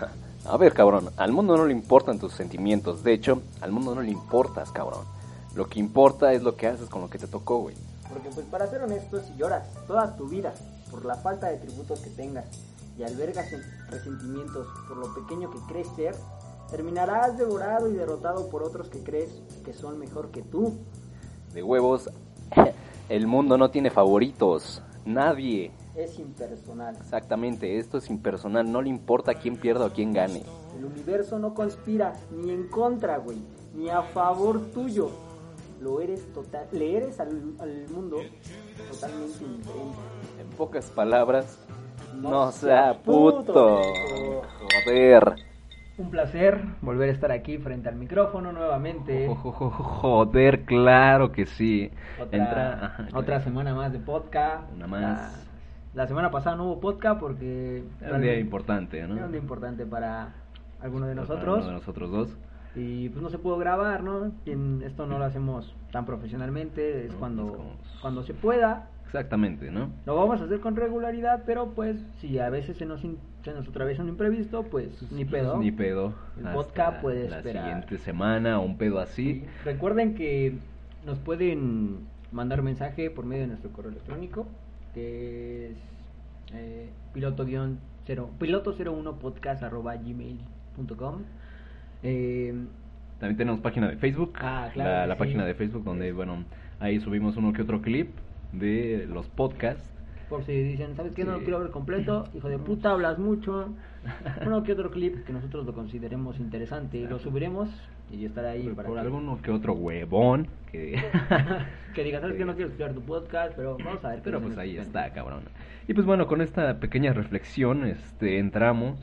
A ver, cabrón, al mundo no le importan tus sentimientos. De hecho, al mundo no le importas, cabrón. Lo que importa es lo que haces con lo que te tocó, güey. Porque pues para ser honesto, si lloras toda tu vida por la falta de tributos que tengas y albergas resentimientos por lo pequeño que crees ser, terminarás devorado y derrotado por otros que crees que son mejor que tú. De huevos, el mundo no tiene favoritos. Nadie. Es impersonal. Exactamente, esto es impersonal. No le importa quién pierda o quién gane. El universo no conspira ni en contra, güey, ni a favor tuyo. Lo eres total, le eres al, mundo totalmente indiferente. En pocas palabras, no, sea puto. Joder. Un placer volver a estar aquí frente al micrófono nuevamente. Joder, claro que sí. Otra, otra semana más de podcast. Una más. La, semana pasada no hubo podcast porque... Era un día importante, ¿no? Era un día importante para alguno de nosotros. Para de nosotros dos. Y pues no se pudo grabar, ¿no? Y esto no lo hacemos tan profesionalmente, es cuando, cuando se pueda. Exactamente, ¿no? Lo vamos a hacer con regularidad, pero pues si a veces se nos, se nos atraviesa un imprevisto, pues, pues ni pedo. Pues, ni pedo. El podcast puede la esperar. La siguiente semana, un pedo así. Recuerden que nos pueden mandar mensaje por medio de nuestro correo electrónico, que es eh, piloto-0, piloto01 podcast arroba gmail.com. Eh, También tenemos página de Facebook. Ah, claro. La, página de Facebook donde, bueno, ahí subimos uno que otro clip de los podcasts. Por si dicen, ¿sabes qué? No lo quiero ver completo. Hijo de puta, hablas mucho. Uno que otro clip que nosotros lo consideremos interesante. Lo subiremos y estará ahí. para por alguno que otro huevón que... que diga, ¿sabes que No quiero escuchar tu podcast, pero vamos a ver. Pero pues ahí está, cabrón. Y pues bueno, con esta pequeña reflexión este entramos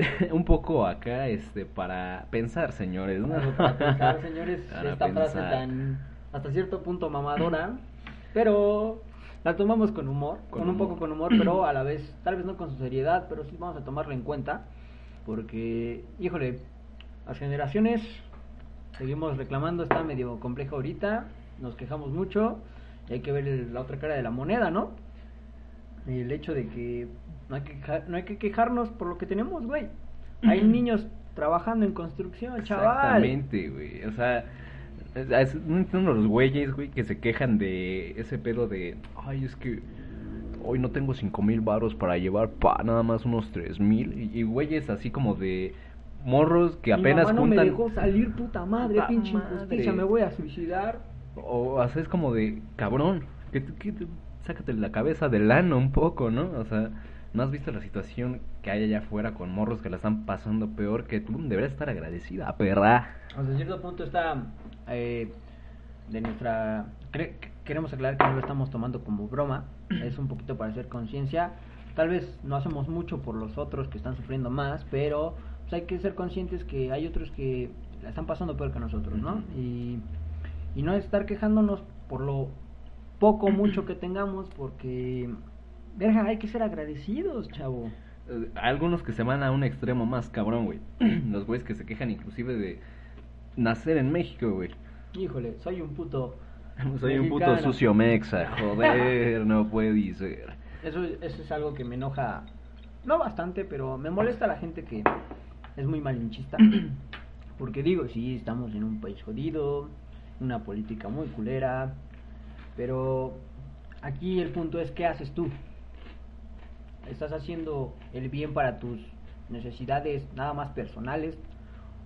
un poco acá este para pensar, señores. Para pensar, señores, esta frase tan hasta cierto punto mamadora, pero la tomamos con humor, con, un poco con humor, pero a la vez, tal vez no con su seriedad, pero sí vamos a tomarla en cuenta, porque, híjole, las generaciones seguimos reclamando, está medio complejo ahorita, nos quejamos mucho, y hay que ver la otra cara de la moneda, ¿no? El hecho de que no hay que, no hay que quejarnos por lo que tenemos, güey. Hay niños trabajando en construcción, chaval. Exactamente, güey. O sea, es, no entiendo los güeyes, güey, que se quejan de ese pedo de, ay, es que hoy no tengo cinco mil baros para llevar pa nada más unos tres mil y, güeyes así como de morros que apenas Mi mamá no me dejó salir puta madre, pinche injusticia, me voy a suicidar. O haces como de cabrón, que, que sácate la cabeza del ano un poco, ¿no? O sea, ¿no has visto la situación que hay allá afuera con morros que la están pasando peor que tú? Deberías estar agradecida, perra. O sea, cierto punto está eh, de nuestra... queremos aclarar que no lo estamos tomando como broma, es un poquito para hacer conciencia. Tal vez no hacemos mucho por los otros que están sufriendo más, pero pues, hay que ser conscientes que hay otros que la están pasando peor que nosotros, ¿no? Y, y no estar quejándonos por lo poco o mucho que tengamos, porque, verga, hay que ser agradecidos, chavo. Eh, algunos que se van a un extremo más cabrón, güey. Los güeyes que se quejan inclusive de nacer en México, güey. Híjole, soy un puto. soy un puto sucio mexa, joder, no puede ser. Eso, eso es algo que me enoja, no bastante, pero me molesta la gente que es muy malinchista. Porque digo, sí, estamos en un país jodido, una política muy culera, pero aquí el punto es, ¿qué haces tú? ¿Estás haciendo el bien para tus necesidades nada más personales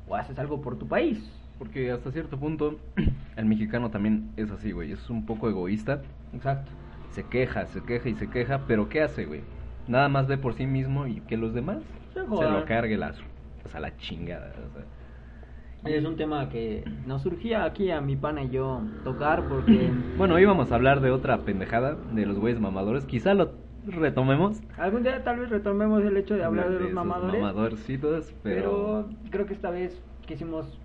o haces algo por tu país. Porque hasta cierto punto el mexicano también es así, güey. Es un poco egoísta. Exacto. Se queja, se queja y se queja, pero ¿qué hace, güey? Nada más ve por sí mismo y que los demás se, lo cargue la, o sea, la chingada. Es un tema que nos surgía aquí a mi pana y yo tocar porque... Bueno, íbamos a hablar de otra pendejada, de los güeyes mamadores. Quizá lo retomemos. Algún día tal vez retomemos el hecho de hablar de, los mamadores. Mamadorcitos, pero... pero creo que esta vez quisimos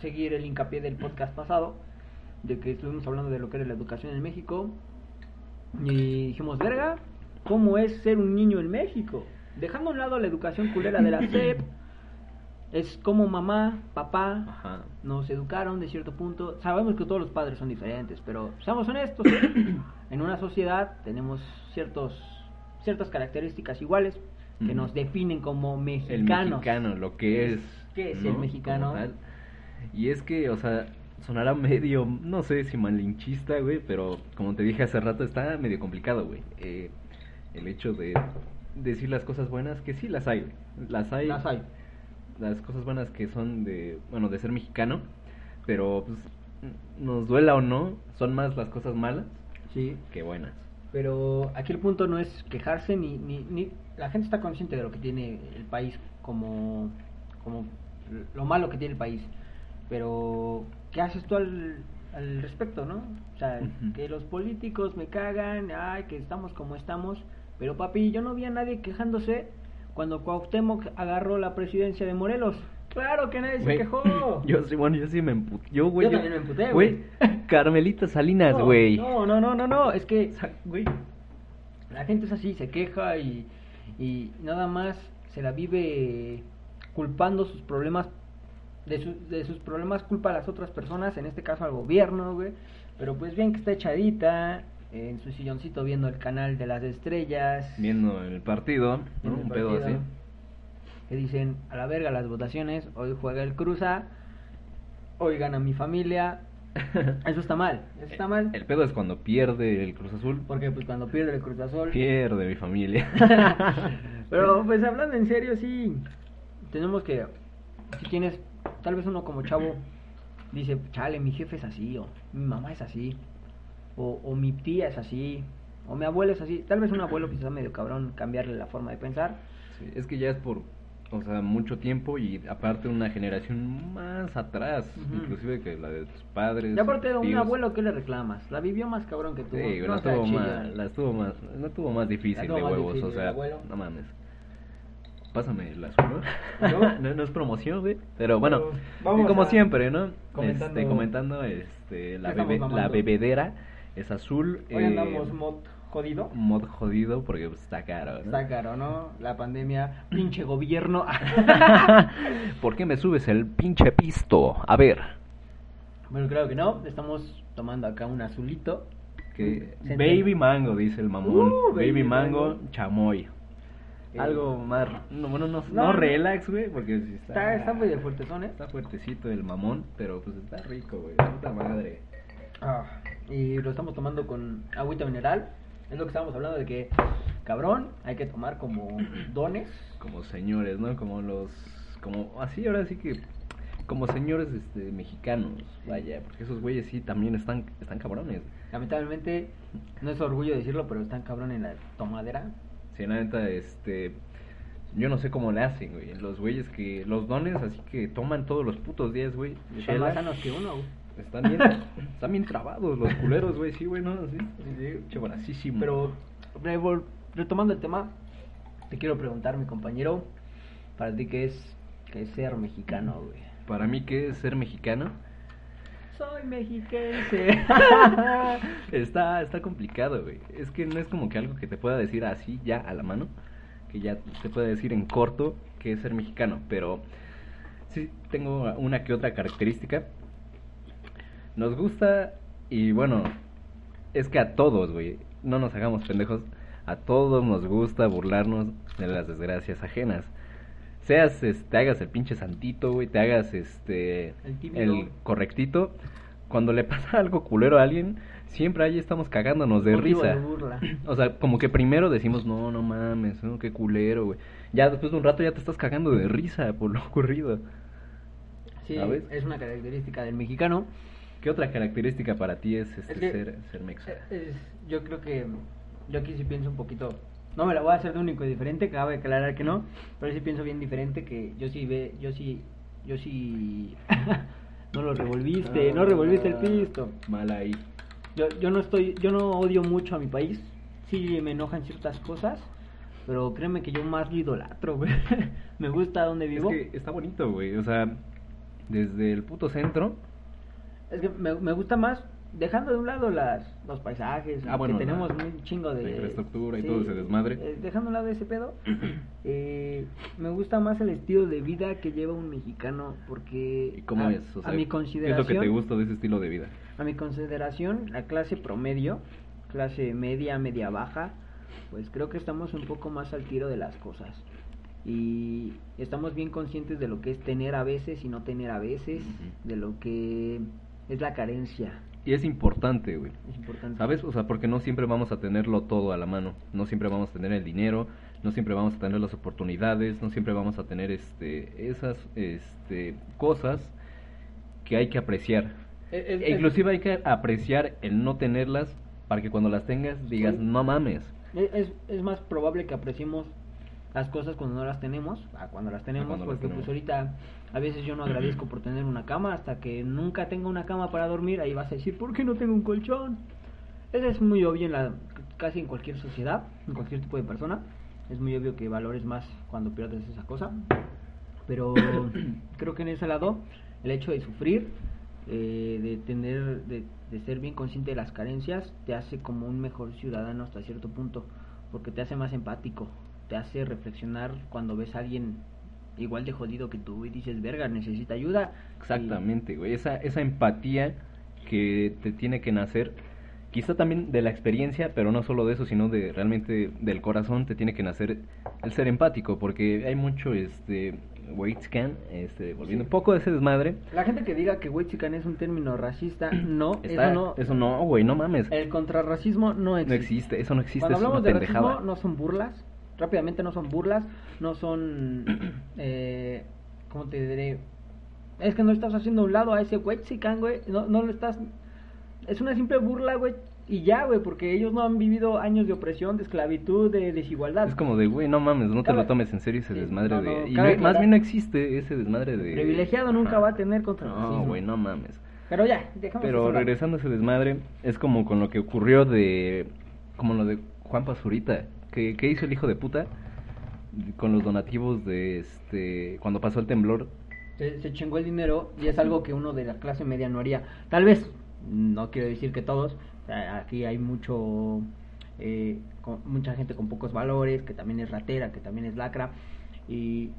seguir el hincapié del podcast pasado, de que estuvimos hablando de lo que era la educación en México. Y dijimos, verga, ¿cómo es ser un niño en México? Dejando a un lado la educación culera de la SEP, es como mamá, papá nos educaron de cierto punto. Sabemos que todos los padres son diferentes, pero seamos honestos, en una sociedad tenemos ciertos ciertas características iguales. que nos definen como mexicanos. El mexicano, lo que es. ¿Qué es el mexicano? Y es que, o sea, sonará medio, no sé si malinchista, güey, pero como te dije hace rato, está medio complicado, güey. Eh, el hecho de decir las cosas buenas, que sí las hay, Las hay. Las hay. Las cosas buenas que son de, bueno, de ser mexicano, pero pues, nos duela o no, son más las cosas malas sí. que buenas. Pero aquí el punto no es quejarse ni, ni, ni la gente está consciente de lo que tiene el país como, como lo malo que tiene el país. Pero, ¿qué haces tú al, al respecto, no? O sea, que los políticos me cagan, ay, que estamos como estamos. Pero papi, yo no vi a nadie quejándose cuando Cuauhtémoc agarró la presidencia de Morelos. Claro que nadie se quejó. Yo sí, bueno, yo sí me emputé. Yo, güey. Yo, también me emputé, güey. Carmelita Salinas, güey. No, no, no, no, no, es que, güey, la gente es así, se queja y, y nada más se la vive culpando sus problemas de, de sus problemas culpa a las otras personas, en este caso al gobierno, güey. Pero pues bien que está echadita en su silloncito viendo el canal de las estrellas. Viendo el partido, Un pedo así. Que dicen, a la verga las votaciones, hoy juega el Cruza, hoy gana mi familia. Eso está mal, eso está mal. El pedo es cuando pierde el Cruz Azul. Porque pues cuando pierde el Cruz Azul... Pierde mi familia. Pero pues hablando en serio, sí, tenemos que... Si tienes tal vez uno como chavo dice, chale, mi jefe es así, o mi mamá es así, o, o mi tía es así, o mi abuelo es así. Tal vez un abuelo quizás medio cabrón cambiarle la forma de pensar. es que ya es por, o sea, mucho tiempo y aparte una generación más atrás, inclusive que la de tus padres. Y aparte de un abuelo, ¿qué le reclamas? La vivió más cabrón que tú. Sí, no la, tuvo más, la tuvo más, no tuvo más difícil de huevos, o sea, no mames pásame la azul, ¿No? ¿No? es promoción, güey. Pero bueno, como siempre, ¿no? Comentando, este, comentando este, la, la bebedera es azul. Hoy eh, andamos mod jodido. Mod jodido porque pues, está caro, ¿no? Está caro, ¿no? La pandemia, pinche gobierno. ¿Por qué me subes el pinche pisto? A ver. Bueno, creo que no. Estamos tomando acá un azulito. Que baby mango, dice el mamón. Uh, baby, mango, chamoy. Algo más. No, bueno, no, no, relax, güey, porque si está. Está, muy de fuertezón, ¿eh? Está fuertecito el mamón, pero pues está rico, güey. Puta madre. Ah, y lo estamos tomando con agüita mineral. Es lo que estábamos hablando de que, cabrón, hay que tomar como dones. Como señores, ¿no? Como los. Como así, ahora sí que. Como señores este, mexicanos, vaya, porque esos güeyes sí también están, están cabrones. Lamentablemente, no es orgullo decirlo, pero están cabrón en la tomadera. Sí, la neta, este. Yo no sé cómo le hacen, güey. Los güeyes que. Los dones, así que toman todos los putos días, güey. Están más sanos que uno, güey. Están bien, están bien trabados los culeros, güey. Sí, güey, no, sí. sí, Pero, retomando el tema, te quiero preguntar, mi compañero, para ti, ¿qué es, qué es ser mexicano, güey? Para mí, ¿qué es ser mexicano? Soy mexiquense. está, está complicado, güey. Es que no es como que algo que te pueda decir así ya a la mano, que ya te pueda decir en corto que es ser mexicano, pero sí tengo una que otra característica. Nos gusta y bueno, es que a todos, güey, no nos hagamos pendejos, a todos nos gusta burlarnos de las desgracias ajenas seas, te este, hagas el pinche santito, güey, te hagas este el, correctito, cuando le pasa algo culero a alguien, siempre ahí estamos cagándonos de risa. O sea, como que primero decimos, no, no mames, no, qué culero, güey. Ya después de un rato ya te estás cagando de risa por lo ocurrido. Sí, es una característica del mexicano. ¿Qué otra característica para ti es, este, ser, ser yo creo que yo aquí sí pienso un poquito no me la voy a hacer de único y diferente, cabe aclarar que no, pero sí pienso bien diferente que yo sí ve, yo sí, yo sí no lo revolviste, no, revolviste el pisto. Mal ahí. Yo, yo no estoy, yo no odio mucho a mi país, sí me enojan ciertas cosas, pero créeme que yo más lo idolatro, güey. me gusta donde vivo. Es que está bonito, güey, o sea, desde el puto centro. Es que me, me gusta más dejando de un lado las, los paisajes, ah, que tenemos un chingo de... infraestructura y todo ese desmadre. Eh, dejando de un lado ese pedo, eh, me gusta más el estilo de vida que lleva un mexicano, porque... ¿Y cómo es? a mi consideración... ¿Qué es lo que te gusta de ese estilo de vida? A mi consideración, la clase promedio, clase media, media baja, pues creo que estamos un poco más al tiro de las cosas. Y estamos bien conscientes de lo que es tener a veces y no tener a veces, de lo que es la carencia. Y es importante, güey. Es importante. ¿Sabes? O sea, porque no siempre vamos a tenerlo todo a la mano. No siempre vamos a tener el dinero, no siempre vamos a tener las oportunidades, no siempre vamos a tener este esas este cosas que hay que apreciar. E inclusive hay que apreciar el no tenerlas para que cuando las tengas digas, no mames. Es, es más probable que apreciemos las cosas cuando no las tenemos, a cuando las tenemos, porque pues ahorita a veces yo no agradezco por tener una cama, hasta que nunca tenga una cama para dormir, ahí vas a decir, ¿por qué no tengo un colchón? Eso es muy obvio en la, casi en cualquier sociedad, en cualquier tipo de persona, es muy obvio que valores más cuando pierdes esa cosa, pero creo que en ese lado, el hecho de sufrir, eh, de tener, de, de ser bien consciente de las carencias, te hace como un mejor ciudadano hasta cierto punto, porque te hace más empático, te hace reflexionar cuando ves a alguien igual de jodido que tú y dices, verga, necesita ayuda. Exactamente, güey, esa, esa empatía que te tiene que nacer, quizá también de la experiencia, pero no solo de eso, sino de realmente del corazón te tiene que nacer el ser empático, porque hay mucho, este, Waitscan, este, volviendo un poco de ese desmadre. La gente que diga que Waitscan es un término racista, no, eso no. Eso no, güey, no mames. El contrarracismo no existe. No existe, eso no existe. Cuando hablamos de racismo, no son burlas, rápidamente no son burlas, no son, eh, ¿cómo te diré? Es que no estás haciendo un lado a ese Waitscan, güey, no, no lo estás, es una simple burla, güey, y ya, güey, porque ellos no han vivido años de opresión, de esclavitud, de desigualdad. Es como de, güey, no mames, no te lo tomes en serio ese desmadre de... y más bien no existe ese desmadre de... Privilegiado nunca va a tener contra No, güey, no mames. Pero ya, dejamos Pero regresando a ese desmadre, es como con lo que ocurrió de... Como lo de Juan Pazurita. ¿Qué, qué hizo el hijo de puta? Con los donativos de este... Cuando pasó el temblor. Se, se chingó el dinero y es algo que uno de la clase media no haría. Tal vez, no quiero decir que todos, Aquí hay mucho, eh, mucha gente con pocos valores, que también es ratera, que también es lacra, y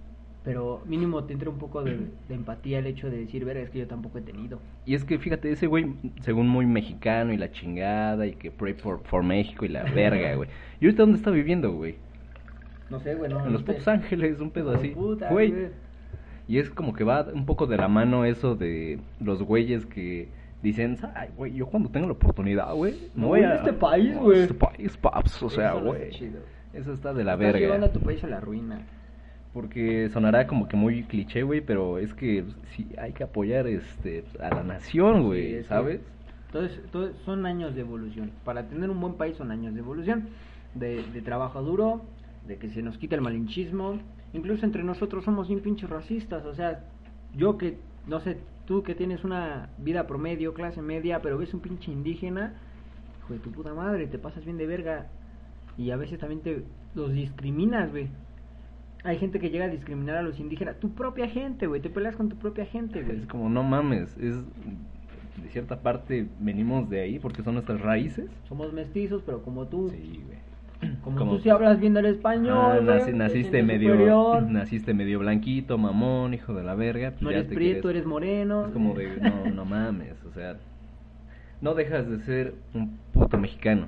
pero mínimo tendré un poco de, empatía el hecho de decir, ver, es que yo tampoco he tenido. Y es que fíjate, ese güey, según muy mexicano y la chingada, y que pray for, for México y la verga, güey. ¿Y ahorita dónde está viviendo, güey? No sé, güey, no, En los putos ángeles, un pedo así. güey. Y es como que va un poco de la mano eso de los güeyes que dicen, ay, güey, yo cuando tengo la oportunidad, güey, no voy a este país, güey. Este país, paps, o sea, güey. Eso está de la Estás verga. llevando a tu país a la ruina. Porque sonará como que muy cliché, güey, pero es que sí hay que apoyar este a la nación, güey, ¿sabes? Entonces, son años de evolución. Para tener un buen país son años de evolución, de, de trabajo duro, de que se nos quite el malinchismo. Incluso entre nosotros somos bien pinches racistas, o sea, yo que, no sé, tú que tienes una vida promedio, clase media, pero ves un pinche indígena, hijo de tu puta madre, te pasas bien de verga. Y a veces también te los discriminas, güey. Hay gente que llega a discriminar a los indígenas. Tu propia gente, güey. Te peleas con tu propia gente, güey. Es como, no mames. Es. De cierta parte venimos de ahí porque son nuestras raíces. Somos mestizos, pero como tú. Sí, güey. Como, tú si hablas bien el español, ah, naciste medio naciste medio blanquito, mamón, hijo de la verga. Pues no eres prieto, eres moreno. Es como de, no, no mames, o sea, no dejas de ser un puto mexicano,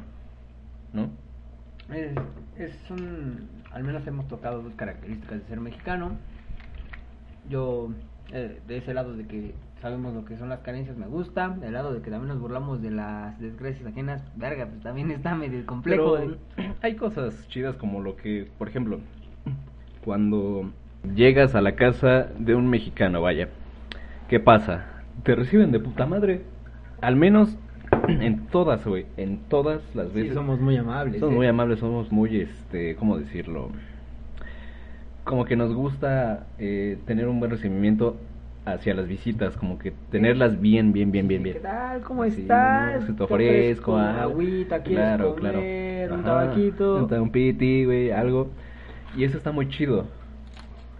¿no? Es, es un, al menos hemos tocado dos características de ser mexicano. Yo, eh, de ese lado de que sabemos lo que son las carencias, me gusta. Del lado de que también nos burlamos de las desgracias ajenas, verga, pues también está medio complejo. hay cosas chidas como lo que, por ejemplo, cuando llegas a la casa de un mexicano, vaya, ¿qué pasa? Te reciben de puta madre. Al menos en todas, güey, en todas las veces. Sí, somos muy amables. Somos muy ¿eh? amables, somos muy, este, ¿cómo decirlo? Como que nos gusta eh, tener un buen recibimiento hacia las visitas, como que tenerlas bien, bien, bien, bien, bien. ¿Qué tal? ¿Cómo estás? te ofrezco, agüita, claro, comer, claro. un tabaquito, un, piti, güey, algo. Y eso está muy chido.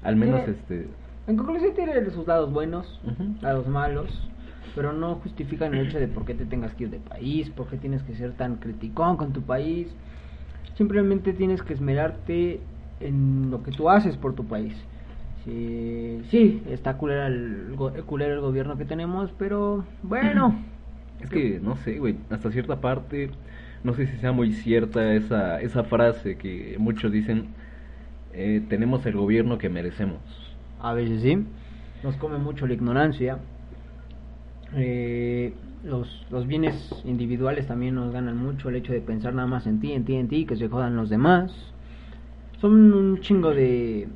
Al menos este En conclusión tiene sus lados buenos, lados malos, pero no justifican el hecho de por qué te tengas que ir de país, por qué tienes que ser tan criticón con tu país. Simplemente tienes que esmerarte en lo que tú haces por tu país. Sí, sí, está culero el, culero el gobierno que tenemos, pero bueno. Es que, no sé, güey, hasta cierta parte no sé si sea muy cierta esa, esa frase que muchos dicen, eh, tenemos el gobierno que merecemos. A veces sí, nos come mucho la ignorancia. Eh, los, los bienes individuales también nos ganan mucho el hecho de pensar nada más en ti, en ti, en ti, que se jodan los demás. Son un chingo de,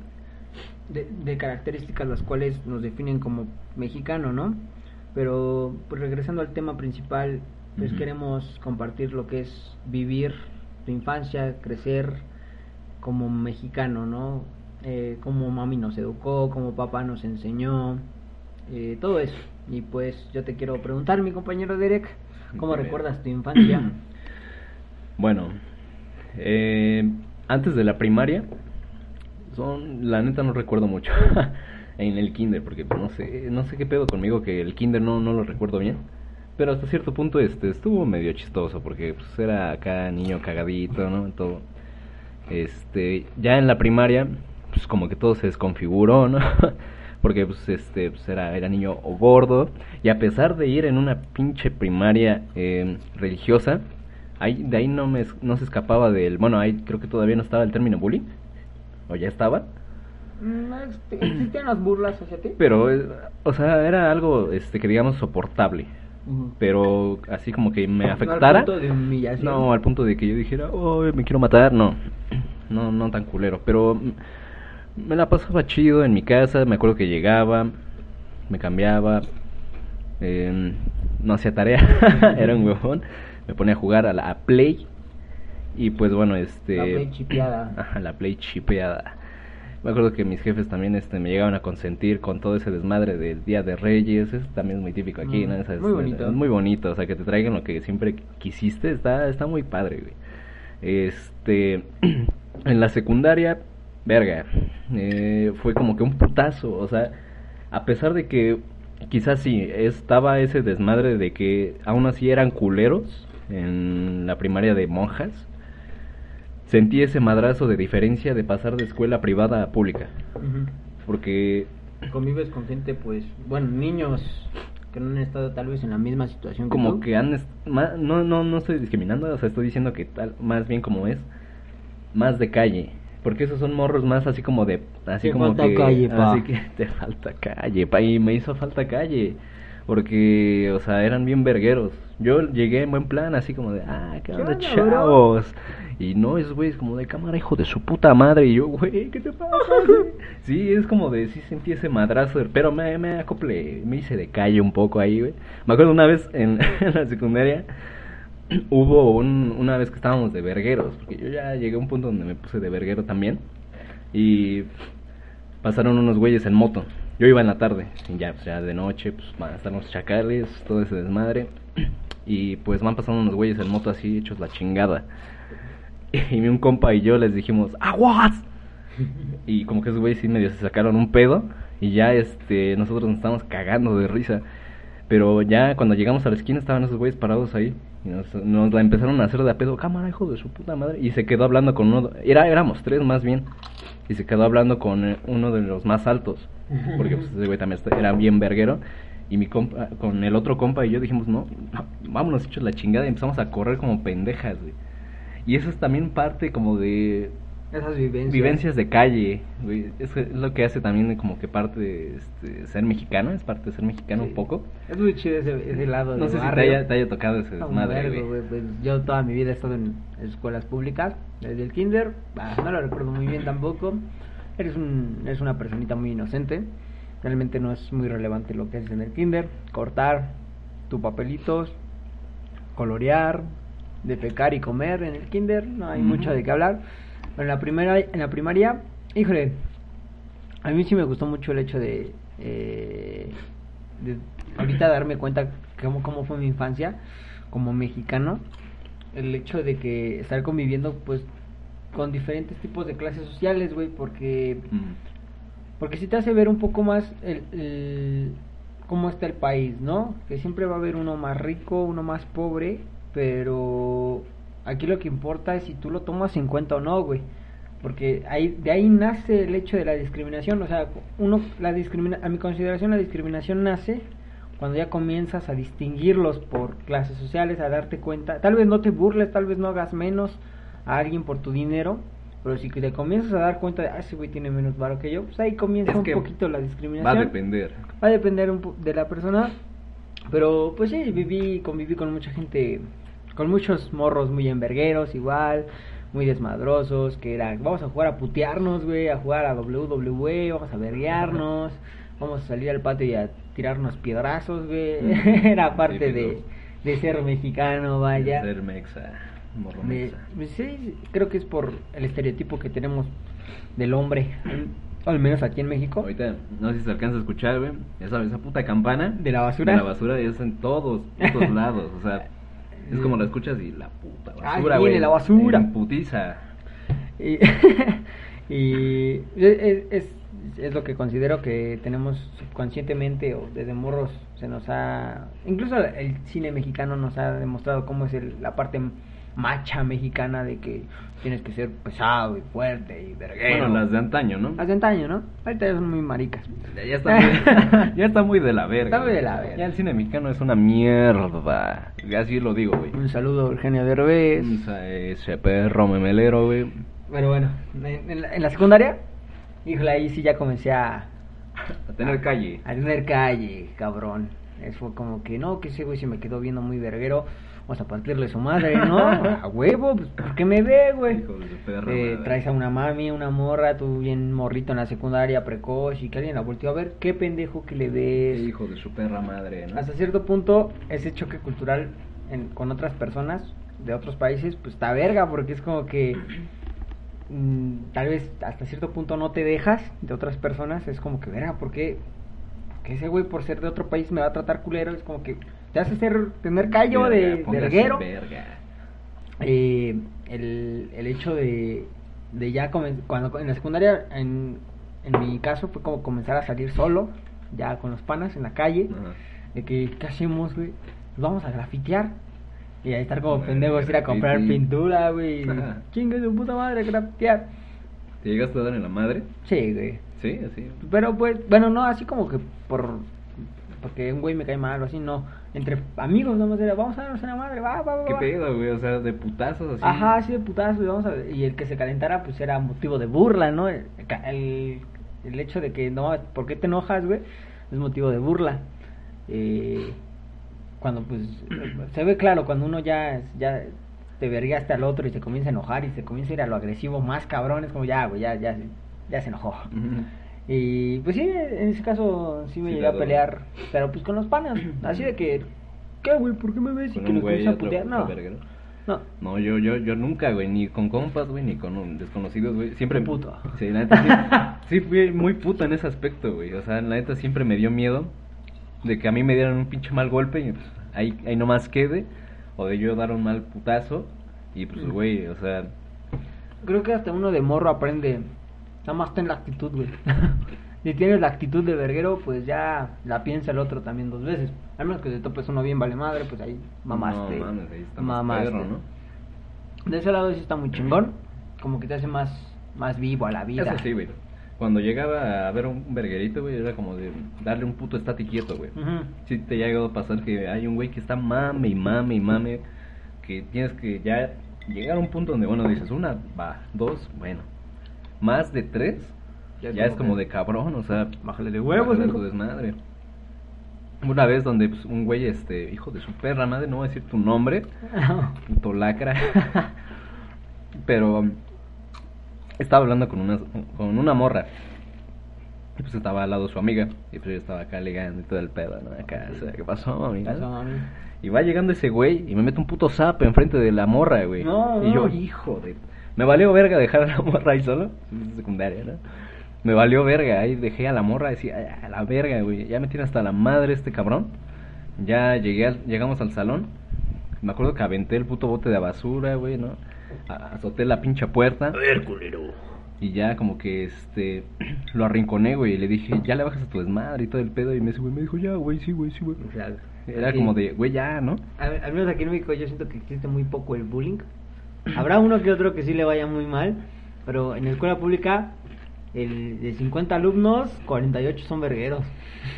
de, características las cuales nos definen como mexicano, ¿no? Pero pues regresando al tema principal, pues queremos compartir lo que es vivir tu infancia, crecer como mexicano, ¿no? Eh, como mami nos educó, como papá nos enseñó, eh, todo eso. Y pues yo te quiero preguntar, mi compañero Derek, ¿cómo recuerdas tu infancia? bueno, eh, antes de la primaria, son, la neta no recuerdo mucho en el kinder, porque no sé, no sé qué pedo conmigo que el kinder no, no lo recuerdo bien. Pero hasta cierto punto este estuvo medio chistoso porque pues era acá niño cagadito, ¿no? Todo. Este, ya en la primaria pues como que todo se desconfiguró, ¿no? porque pues este pues era era niño gordo y a pesar de ir en una pinche primaria eh, religiosa, ahí de ahí no me no se escapaba del, bueno, ahí creo que todavía no estaba el término bullying o ya estaba. Este, existían las burlas hacia ti. Pero, eh, o sea, era algo este que digamos soportable. Pero así como que me afectara. Al punto de humillación. No, al punto de que yo dijera, oh, me quiero matar. No, no, no tan culero. Pero me la pasaba chido en mi casa. Me acuerdo que llegaba, me cambiaba, eh, no hacía tarea, era un huevón. Me ponía a jugar a la Play y pues bueno, este... La play chipeada. Ajá, la play chipeada. Me acuerdo que mis jefes también este, me llegaban a consentir con todo ese desmadre del Día de Reyes. Eso también es muy típico aquí, ¿no? muy bonito. muy bonito, o sea, que te traigan lo que siempre quisiste. Está, está muy padre, güey. Este... en la secundaria, verga, eh, fue como que un putazo. O sea, a pesar de que quizás sí, estaba ese desmadre de que aún así eran culeros en la primaria de monjas sentí ese madrazo de diferencia de pasar de escuela privada a pública. Porque... Convives con gente, pues, bueno, niños que no han estado tal vez en la misma situación como que han no no no estoy discriminando o sea estoy diciendo que tal más bien como es más de calle porque esos son morros más así como de así como falta que calle, así que te falta calle pa y me hizo falta calle porque o sea eran bien vergueros yo llegué en buen plan así como de ah qué onda chavos y no, es güey, es como de cámara, hijo de su puta madre. Y yo, güey, ¿qué te pasa? sí, es como de, sí sentí ese madrazo, pero me, me acople, me hice de calle un poco ahí, güey. Me acuerdo una vez en, la secundaria, hubo un, una vez que estábamos de vergueros, porque yo ya llegué a un punto donde me puse de verguero también. Y pasaron unos güeyes en moto. Yo iba en la tarde, y ya, pues ya de noche, pues van a estar los chacales, todo ese desmadre. Y pues van pasando unos güeyes en moto así, hechos la chingada. Y un compa y yo les dijimos, ¡aguas! Y como que esos güeyes sí medio se sacaron un pedo. Y ya este nosotros nos estábamos cagando de risa. Pero ya cuando llegamos a la esquina estaban esos güeyes parados ahí. Y nos, la empezaron a hacer de a pedo. Cámara, hijo de su puta madre. Y se quedó hablando con uno. Era, éramos tres más bien. Y se quedó hablando con eh, uno de los más altos. Porque pues, ese güey también era bien verguero. Y mi compa, con el otro compa y yo dijimos, no, vámonos hechos la chingada. Y empezamos a correr como pendejas, güey. Y eso es también parte como de... Esas vivencias. Vivencias de calle, Es, lo que hace también como que parte de este, ser mexicano, es parte de ser mexicano un poco. Es muy chido ese, ese lado No sé si te haya, te haya, tocado ese desmadre, Pues yo toda mi vida he estado en escuelas públicas, desde el kinder, no lo recuerdo muy bien tampoco. Eres, un, eres una personita muy inocente, realmente no es muy relevante lo que haces en el kinder, cortar tus papelitos, colorear, de pecar y comer en el kinder, no hay mucho de qué hablar. Pero en la, primera, en la primaria, híjole, a mí sí me gustó mucho el hecho de, eh, de ahorita darme cuenta cómo, cómo fue mi infancia como mexicano. El hecho de que estar conviviendo pues con diferentes tipos de clases sociales, güey, porque... Porque si te hace ver un poco más el, el, cómo está el país, ¿no? Que siempre va a haber uno más rico, uno más pobre, pero aquí lo que importa es si tú lo tomas en cuenta o no, güey. Porque ahí, de ahí nace el hecho de la discriminación. O sea, uno, la discrimina, a mi consideración, la discriminación nace cuando ya comienzas a distinguirlos por clases sociales, a darte cuenta, tal vez no te burles, tal vez no hagas menos a alguien por tu dinero, pero si te comienzas a dar cuenta de, ah, ese güey tiene menos varo que yo, pues ahí comienza un poquito la discriminación. Va a depender. Va a depender un de la persona, pero pues sí, viví, conviví con mucha gente, con muchos morros muy envergueros igual, muy desmadrosos, que era, vamos a jugar a putearnos, güey, a jugar a WWE, vamos a verguearnos, vamos a salir al patio y a tirarnos piedrazos, güey. era parte de, de, ser mexicano, vaya. De ser mexa, morro sí, creo que es por el estereotipo que tenemos del hombre. Al menos aquí en México. Ahorita, no sé si se alcanza a escuchar, güey. Esa, esa puta campana. De la basura. De la basura es en todos, todos lados. O sea, es como la escuchas y la puta basura, güey. la basura. putiza. Y, y es, es, es, lo que considero que tenemos subconscientemente o desde morros se nos ha... Incluso el cine mexicano nos ha demostrado cómo es el, la parte macha mexicana de que tienes que ser pesado y fuerte y verguero. Bueno, las de antaño, ¿no? Las de antaño, ¿no? Ahorita ya son muy maricas. Ya, está, muy, ya está muy de la verga. Está muy de la verga. Ya el cine mexicano es una mierda. Así lo digo, güey. Un saludo a Eugenio Derbez. Ese perro memelero, güey. Pero bueno, en, la, en la secundaria, híjole, ahí sí ya comencé a... A tener calle. A tener calle, cabrón. Eso fue como que, no, que ese güey se me quedó viendo muy verguero vamos a partirle su madre, ¿no? a huevo, pues, ¿por qué me ve, güey? eh, traes a una mami, una morra, tú bien morrito en la secundaria, precoz, y que alguien la volteó a ver, qué pendejo que le ves. hijo de su perra madre, ¿no? Hasta cierto punto, ese choque cultural en, con otras personas de otros países, pues está verga, porque es como que mm, tal vez hasta cierto punto no te dejas de otras personas, es como que, verga, ¿por qué? Ese güey por ser de otro país me va a tratar culero, es como que te hace ser, tener callo de verguero. Eh, el, el hecho de, de ya cuando en la secundaria, en, en mi caso, fue como comenzar a salir solo, ya con los panas en la calle, de que, ¿qué hacemos, güey? vamos a grafitear. Y ahí estar como pendejos, ir a comprar pintura, güey. Chingue su puta madre, grafitear. ¿Te llegaste a dar en la madre? Sí, güey. Sí, así. Pero pues, bueno, no, así como que por. Porque un güey me cae mal o así, no entre amigos vamos a vamos a darnos una madre, va, va, va. ¿Qué pedo, güey? O sea, de putazos así. Ajá, sí, de putazos, y vamos a Y el que se calentara, pues era motivo de burla, ¿no? El, el, hecho de que, no, ¿por qué te enojas, güey? Es motivo de burla. Eh, cuando, pues, se ve claro, cuando uno ya, ya te vergaste al otro y se comienza a enojar y se comienza a ir a lo agresivo más cabrón, es como ya, güey, ya, ya, ya se enojó. Y pues sí, en ese caso sí me llegué a pelear, pero pues con los panas, así de que, ¿qué, güey? ¿Por qué me ves? Y que me comienza a putear, no. No. No, yo, yo, yo nunca, güey, ni con compas, güey, ni con desconocidos, güey. Siempre. Puto. Sí, la neta sí, fui muy puto en ese aspecto, güey. O sea, la neta siempre me dio miedo de que a mí me dieran un pinche mal golpe y pues ahí, ahí nomás quede. O de yo dar un mal putazo y pues, güey, o sea. Creo que hasta uno de morro aprende Nada más ten la actitud, güey. si tienes la actitud de verguero, pues ya la piensa el otro también dos veces. Al menos que te topes uno bien vale madre, pues ahí mamaste. No, mames, ahí está mamaste. ¿no? De ese lado sí está muy chingón. Como que te hace más, más vivo a la vida. Eso sí, güey. Cuando llegaba a ver un verguerito, güey, era como de darle un puto estate quieto, güey. Sí te ha llegado a pasar que hay un güey que está mame y mame y mame, que tienes que ya llegar a un punto donde, bueno, dices, una, va, dos, bueno, más de tres, ya, es como, de cabrón, o sea, bájale de huevos, de tu desmadre. Una vez donde pues, un güey, este, hijo de su perra madre, no voy a decir tu nombre, puto lacra, pero estaba hablando con una, con una morra. Y pues estaba al lado su amiga. Y pues yo estaba acá ligando y todo el pedo, ¿no? Acá, o sea, ¿qué pasó, amiga? Y va llegando ese güey y me mete un puto zap enfrente de la morra, güey. y yo, hijo de me valió verga dejar a la morra ahí solo. Secundaria, ¿no? Me valió verga. Ahí dejé a la morra. Decía, a la verga, güey. Ya me tiene hasta la madre este cabrón. Ya llegué llegamos al salón. Me acuerdo que aventé el puto bote de basura, güey, ¿no? Azoté la pincha puerta. A ver, culero. Y ya como que este lo arrinconé, güey, y le dije, "Ya le bajas a tu desmadre y todo el pedo." Y me, güey, me dijo, "Ya, güey, sí, güey, sí, güey." O sea, era como de, "Güey, ya, ¿no?" Al, menos aquí en México yo siento que existe muy poco el bullying. Habrá uno que otro que sí le vaya muy mal, pero en la escuela pública el, de 50 alumnos, 48 son vergueros.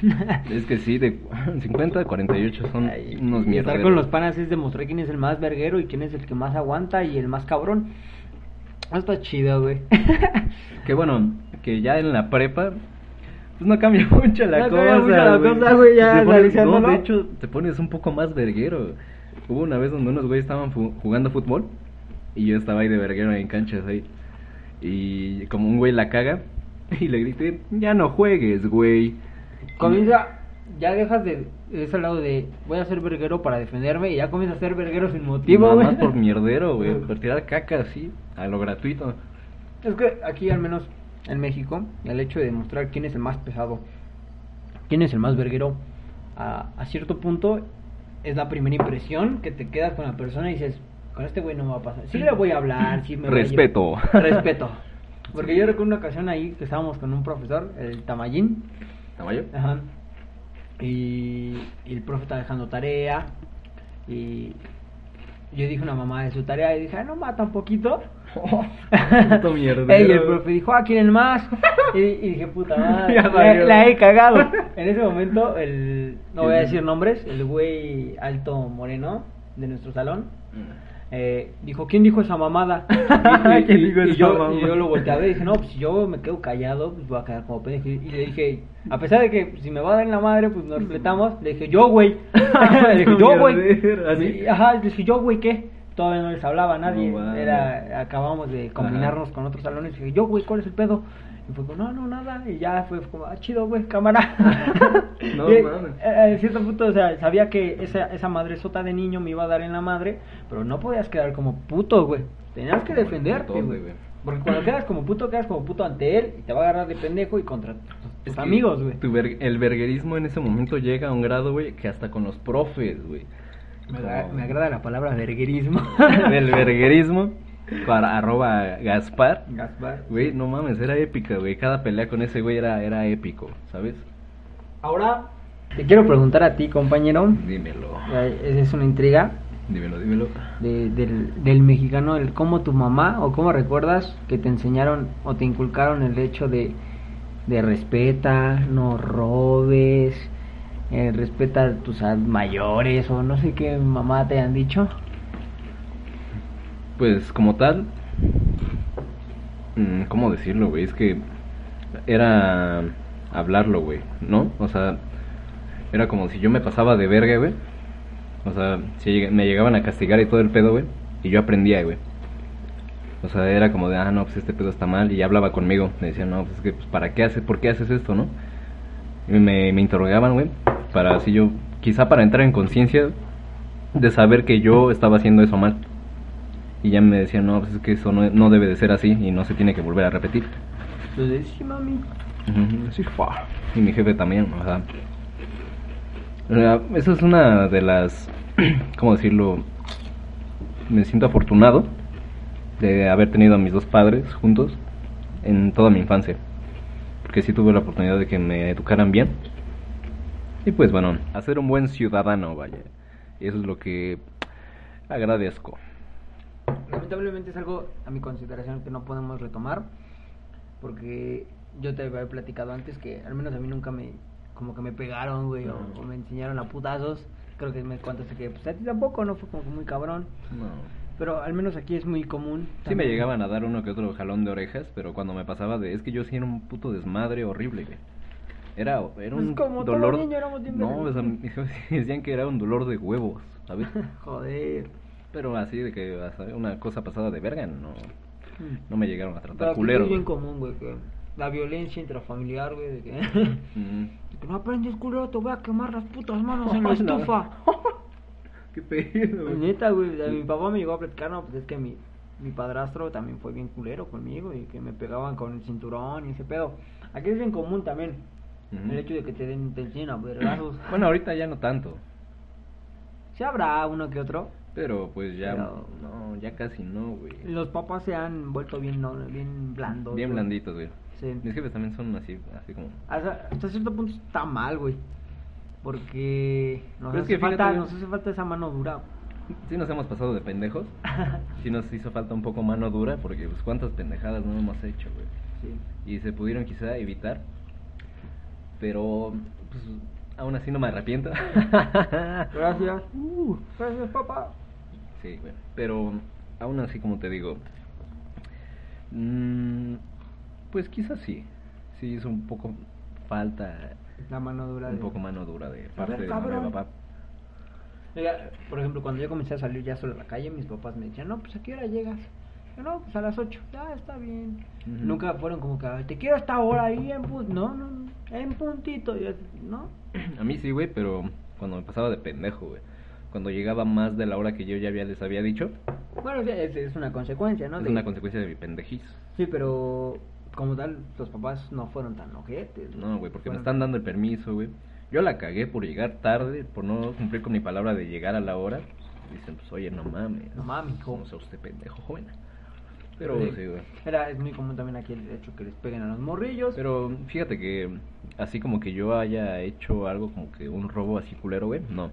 es que sí, de 50 a 48 son unos Y estar con los panas es demostrar quién es el más verguero y quién es el que más aguanta y el más cabrón. Está chido, güey. que bueno, que ya en la prepa pues no cambia mucho la cosa. Cambia mucho la cosa, güey, ya no, de hecho, te pones un poco más verguero. Hubo una vez donde unos güeyes estaban jugando fútbol y yo estaba ahí de verguero en canchas ahí. Y como un güey la caga y le grité, ya no juegues, güey. Comienza, ya dejas de, ese lado de voy a ser verguero para defenderme y ya comienza a ser verguero sin motivo, güey. Más por mierdero, güey, por tirar caca así, a lo gratuito. Es que aquí al menos en México, el hecho de demostrar quién es el más pesado, quién es el más verguero, a, a cierto punto es la primera impresión que te quedas con la persona y dices, con este güey no me va a pasar. Sí le voy a hablar, sí me Respeto. Respeto. Porque yo recuerdo una ocasión ahí que estábamos con un profesor, el Tamayín. ¿Tamayo? Ajá. Y, y el profe estaba dejando tarea. Y yo dije una mamá de su tarea y dije, no mata un poquito. Puto mierda. y el profe dijo, ah, ¿quieren más? Y, dije, puta madre, la, he cagado. En ese momento, el, no voy a decir nombres, el güey alto moreno de nuestro salón. Mm eh, dijo, ¿quién dijo esa mamada? Y, yo, lo volteé a ver y dije, no, pues si yo me quedo callado, pues voy a quedar como pendejo. Y le dije, a pesar de que si me va a dar en la madre, pues nos respetamos. Le dije, yo, güey. le dije, yo, güey. Ajá, le dije, yo, güey, ¿qué? Todavía no les hablaba a nadie. Era, acabamos de combinarnos con otros salones. Y dije, yo, güey, ¿cuál es el pedo? Y fue como, no, no, nada. Y ya fue como, ah, chido, güey, cámara. no, y, mames. Eh, en cierto punto, o sea, sabía que esa, esa madre sota de niño me iba a dar en la madre, pero no podías quedar como puto, güey. Tenías que defenderte, güey. Porque cuando quedas como puto, quedas como puto ante él y te va a agarrar de pendejo y contra tus amigos, güey. el verguerismo en ese momento llega a un grado, güey, que hasta con los profes, güey. Me, me, agrada la palabra verguerismo. el verguerismo para arroba Gaspar. Gaspar. Güey, no mames, era épica, güey. Cada pelea con ese güey era, era épico, ¿sabes? Ahora, te quiero preguntar a ti, compañero. Dímelo. Esa es una intriga. Dímelo, dímelo. del, del mexicano, el cómo tu mamá o cómo recuerdas que te enseñaron o te inculcaron el hecho de, de respeta, no robes, eh, respeta a tus mayores o no sé qué mamá te han dicho pues como tal, mm, ¿cómo decirlo, güey? Es que era hablarlo, güey, ¿no? O sea, era como si yo me pasaba de verga, güey. O sea, si me llegaban a castigar y todo el pedo, güey. Y yo aprendía, güey. O sea, era como de, ah, no, pues este pedo está mal. Y hablaba conmigo. Me decían, no, pues es que, pues, ¿para qué haces, por qué haces esto, no? Y me, me interrogaban, güey. Para así yo, quizá para entrar en conciencia de saber que yo estaba haciendo eso mal. Y ya me decían, no, pues es que eso no, no debe de ser así y no se tiene que volver a repetir. Entonces, sí, mami. sí, Y mi jefe también, o sea. Esa es una de las, ¿cómo decirlo? Me siento afortunado de haber tenido a mis dos padres juntos en toda mi infancia. Porque sí tuve la oportunidad de que me educaran bien. Y pues bueno, hacer un buen ciudadano, vaya. Eso es lo que agradezco lamentablemente es algo a mi consideración que no podemos retomar porque yo te había platicado antes que al menos a mí nunca me como que me pegaron, güey, o, me enseñaron a putazos. Creo que me contaste que pues a ti tampoco, no fue como muy cabrón. No. Pero al menos aquí es muy común. Sí me llegaban a dar uno que otro jalón de orejas, pero cuando me pasaba de... Es que yo sí era un puto desmadre horrible, güey. Era, era un como dolor... Todo niño éramos no, o sea, decían que era un dolor de huevos, ¿sabes? Joder. Pero así de que una cosa pasada de verga, no, mm. no me llegaron a tratar culero. Es bien común, güey, que la violencia intrafamiliar, güey, de que, que no aprendes culero, te voy a quemar las putas manos en la estufa. Qué pedo, güey. Neta, güey, mi papá me llegó a platicar, no, pues es que mi, mi padrastro también fue bien culero conmigo y que me pegaban con el cinturón y ese pedo. Aquí es bien común también el hecho de que te den te enseñen a Bueno, ahorita ya no tanto. Sí habrá uno que otro. Pero pues ya, no, ya casi no, güey. Los papás se han vuelto bien, no, bien blandos. Bien blanditos, güey. Sí. Mis jefes también son así, así como... Hasta, cierto punto está mal, güey. Porque nos, hace falta, nos hace falta esa mano dura. Sí nos hemos pasado de pendejos. sí nos hizo falta un poco mano dura porque pues cuántas pendejadas no hemos hecho, güey. Y se pudieron quizá evitar. Pero, pues, aún así no me arrepiento. Gracias. Uh, gracias, papá. Sí, bueno, pero aún así, como te digo, mmm, pues quizás sí. Sí, es un poco falta. La mano dura. Un poco mano dura de parte de mi papá. por ejemplo, cuando yo comencé a salir ya solo a la calle, mis papás me decían, no, pues a qué hora llegas. no, pues a las 8, ya está bien. Nunca fueron como que, te quiero hasta ahora ahí en puntito. No, no, en puntito, ¿no? A mí sí, güey, pero cuando me pasaba de pendejo, güey. Cuando llegaba más de la hora que yo ya había, les había dicho. Bueno, es, es una consecuencia, ¿no? Es una consecuencia de mi pendejiz. Sí, pero como tal, los papás no fueron tan ojetes. No, güey, porque me están dando el permiso, güey. Yo la cagué por llegar tarde, por no cumplir con mi palabra de llegar a la hora. Dicen, pues, oye, no mames. No mames, hijo. No sea usted pendejo, joven. Pero sí, güey. Era, es muy común también aquí el hecho que les peguen a los morrillos. Pero fíjate que así como que yo haya hecho algo como que un robo así culero, güey, no.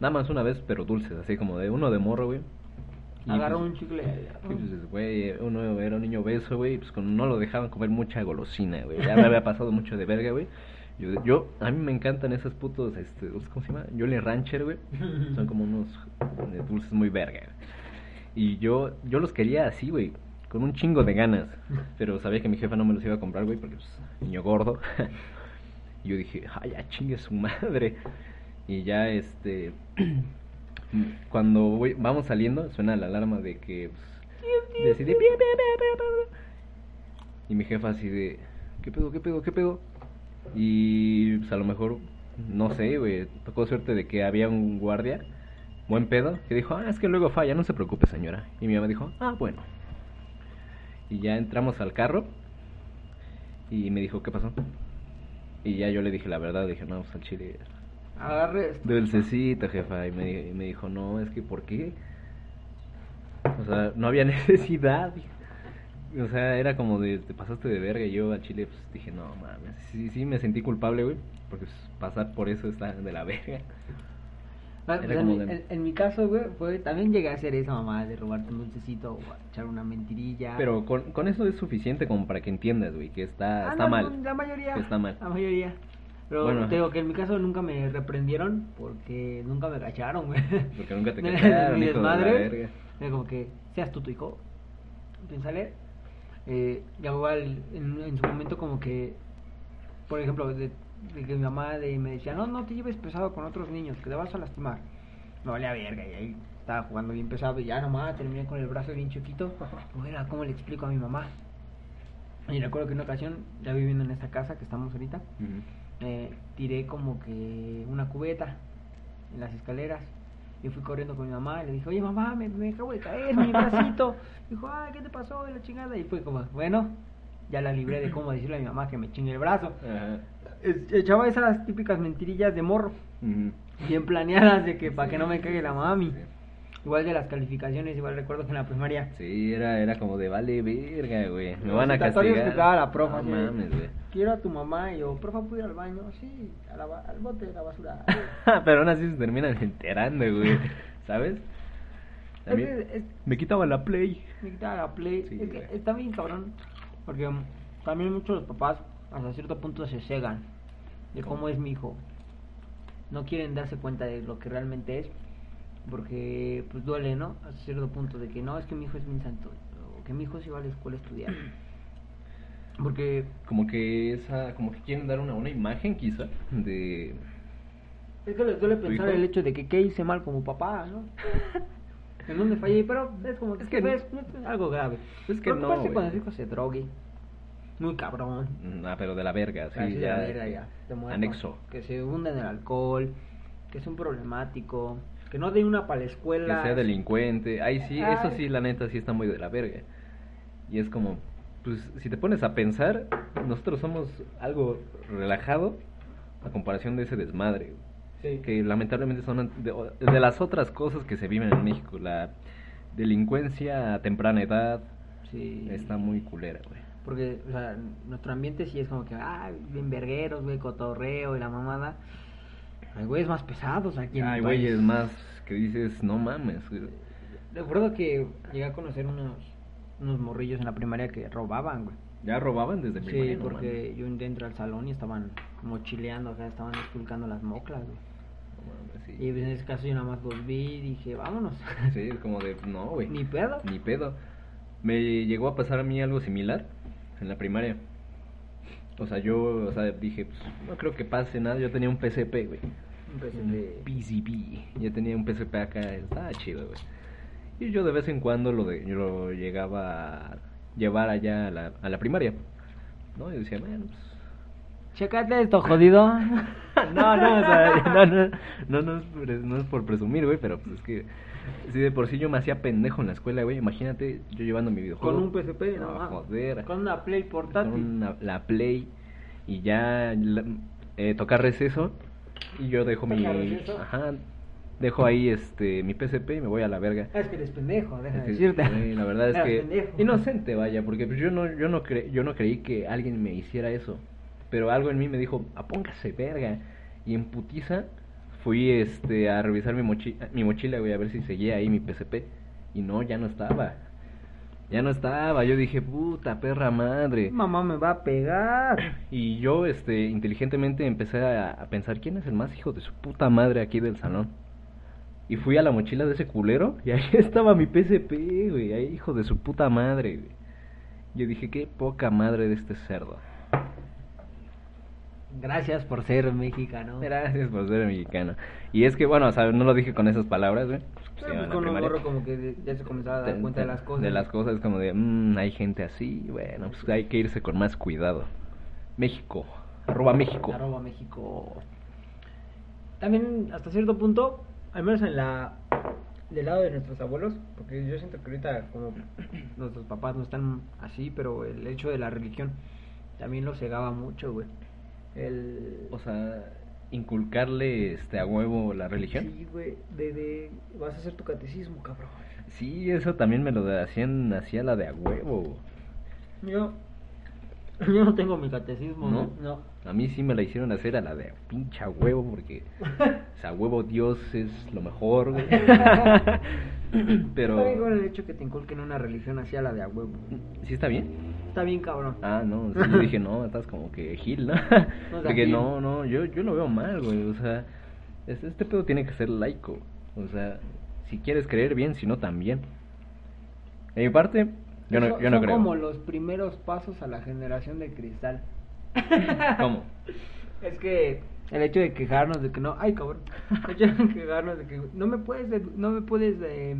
Nada más una vez, pero dulces, así como de uno de morro, güey. Agarró pues, un chicle. pues, güey, uno era un niño obeso, güey, pues no lo dejaban comer mucha golosina, güey. Ya me había pasado mucho de verga, güey. Yo, yo, a mí me encantan esos putos, este, ¿cómo se llama? Jolly Rancher, güey. Son como unos eh, dulces muy verga. Y yo, yo los quería así, güey, con un chingo de ganas. Pero sabía que mi jefa no me los iba a comprar, güey, porque, pues, niño gordo. y yo dije, ay, ya chingue su madre. Y ya, este cuando vamos saliendo, suena la alarma de que pues, y mi jefa así de ¿qué pedo, qué pedo, qué pedo? Y pues a lo mejor, no sé, güey, tocó suerte de que había un guardia, buen pedo, que dijo, ah, es que luego falla, no se preocupe señora. Y mi mamá dijo, ah, bueno. Y ya entramos al carro y me dijo, ¿qué pasó? Y ya yo le dije la verdad, dije, no, pues al chile Agarre Dulcecita, jefa. Y me, me dijo, no, es que ¿por qué? O sea, no había necesidad. O sea, era como de, te pasaste de verga. Y yo al chile, pues dije, no mames. Sí, sí, me sentí culpable, güey. Porque pues, pasar por eso está de la verga. Ah, en, mi caso, güey, fue, también llegué a hacer esa mamá de robarte un dulcecito o echar una mentirilla. Pero con, con eso es suficiente como para que entiendas, güey, que está, ah, está mal. La mayoría. Que está mal. La mayoría. Pero bueno. te digo que en mi caso nunca me reprendieron porque nunca me cacharon, güey. Porque nunca te cacharon, Mi desmadre. De como que seas tú tu hijo. Piénsale. Eh, igual en, en, su momento como que, por ejemplo, de, que mi mamá de, me decía, no, no te lleves pesado con otros niños, que te vas a lastimar. Me valía verga y ahí estaba jugando bien pesado y ya nomás terminé con el brazo bien chiquito. Bueno, ¿cómo le explico a mi mamá? Y recuerdo que en una ocasión, ya viviendo en esta casa que estamos ahorita, tiré como que una cubeta en las escaleras. Y fui corriendo con mi mamá y le dije, oye mamá, me, me acabo de caer mi bracito. Dijo, ay, ¿qué te pasó de la chingada? Y fue como, bueno, ya la libré de cómo decirle a mi mamá que me chingue el brazo. Echaba esas típicas mentirillas de morro, bien planeadas de que para que no me cague la mami. Igual de las calificaciones, igual recuerdo que en la primaria. Sí, era, era como de vale verga, güey. Me van a castigar. a la profa. mames, güey. Quiero a tu mamá y yo, profa, ¿puedo ir al baño? Sí, al bote de la basura. Pero aún así se terminan enterando, güey. ¿Sabes? me quitaba la play. Me quitaba la play. es que está bien cabrón. Porque también muchos los papás hasta cierto punto se cegan de cómo es mi hijo. No quieren darse cuenta de lo que realmente es porque pues duele, ¿no? A cierto punto de que no, es que mi hijo es mi santo, o que mi hijo se va a la escuela a estudiar. Porque como que esa como que quieren dar una una imagen quizá de es que les duele pensar el hecho de que qué hice mal como papá, ¿no? en dónde fallé, pero es como que, es que no, es algo grave. Es que no, cuando el hijo se drogue. Muy cabrón. Mm, ah, pero de la verga, sí, ya. De la verga, ya. Anexo. Que se hunde en el alcohol, que es un problemático, que no dé una para la escuela. Que sea delincuente. Ay, sí, eso sí, la neta, sí está muy de la verga. Y es como, pues, si te pones a pensar, nosotros somos algo relajado a comparación de ese desmadre. Que lamentablemente son de, las otras cosas que se viven en México. La delincuencia a temprana edad sí. está muy culera, güey. Porque, o sea, nuestro ambiente sí es como que, ah, bien vergueros, güey, cotorreo y la mamada. Hay güeyes más pesados aquí en Hay güeyes más que dices, no mames. Recuerdo que llegué a conocer unos, unos morrillos en la primaria que robaban, güey. ¿Ya robaban desde primaria? Sí, porque yo entré al salón y estaban mochileando, o sea, estaban expulcando las moclas, güey. Y en ese caso yo nada más los vi y dije, vámonos. Sí, es como de, no, güey. Ni pedo. Ni pedo. Me llegó a pasar a mí algo similar en la primaria. O sea, yo, o sea, dije, pues, no creo que pase nada. Yo tenía un PCP, güey. Un PCP. PCP. Yo tenía un PCP acá, estaba chido, güey. Y yo de vez en cuando lo, de, yo lo llegaba a llevar allá a la, a la primaria. ¿No? Y decía, bueno, pues Checate esto, jodido. no, no, o sea, no, no, no, no, es, no es por presumir, güey, pero pues es que si de por sí yo me hacía pendejo en la escuela, güey, imagínate yo llevando mi videojuego. Con un PSP, no, joder. Con una Play portátil. Con la Play y ya eh, tocar receso y yo dejo mi... Ajá, dejo ahí este mi PSP y me voy a la verga. Ah, es que eres pendejo, deja de decirte. la verdad es que inocente, vaya, porque pues yo no yo no cre yo no creí que alguien me hiciera eso pero algo en mí me dijo, apóngase verga. Y en putiza fui este a revisar mi, mochila, mi mochila, güey, a ver si seguía ahí mi PCP. Y no, ya no estaba. Ya no estaba. Yo dije, puta perra madre. Mamá me va a pegar. Y yo, este, inteligentemente empecé a, a pensar, ¿quién es el más hijo de su puta madre aquí del salón? Y fui a la mochila de ese culero y ahí estaba mi PCP, güey. Ahí, hijo de su puta madre, güey. Yo dije, qué poca madre de este cerdo. Gracias por ser mexicano. Gracias por ser mexicano. Y es que, bueno, o sea, no lo dije con esas palabras, güey. Pues, pues con un gorro como que ya se comenzaba a dar cuenta de, las cosas. De las cosas, como de, mmm, hay gente así, bueno, pues hay que irse con más cuidado. México, arroba México. Arroba México. También, hasta cierto punto, al menos en la del lado de nuestros abuelos, porque yo siento que ahorita como nuestros papás no están así, pero el hecho de la religión también lo cegaba mucho, güey el... O sea, inculcarle este a huevo la religión. Sí, güey, de, vas a hacer tu catecismo, cabrón. Sí, eso también me lo hacían, hacía la de a huevo. Yo, yo no tengo mi catecismo, ¿no? ¿no? A mí sí me la hicieron hacer a la de pincha huevo, porque o sea, huevo Dios es lo mejor, güey. Pero... Está bien con el hecho que te inculquen una religión así a la de a huevo. ¿Sí está bien? Está bien cabrón. Ah, no, yo dije, no, estás como que gil, ¿no? Porque no, no, yo, yo lo veo mal, güey, o sea, este, este pedo tiene que ser laico, o sea, si quieres creer bien, si no también. En mi parte, yo no, yo no son creo. como los primeros pasos a la generación de cristal. ¿Cómo? Es que el hecho de quejarnos de que no, ay cabrón, el hecho de quejarnos de que no me puedes, no me puedes eh,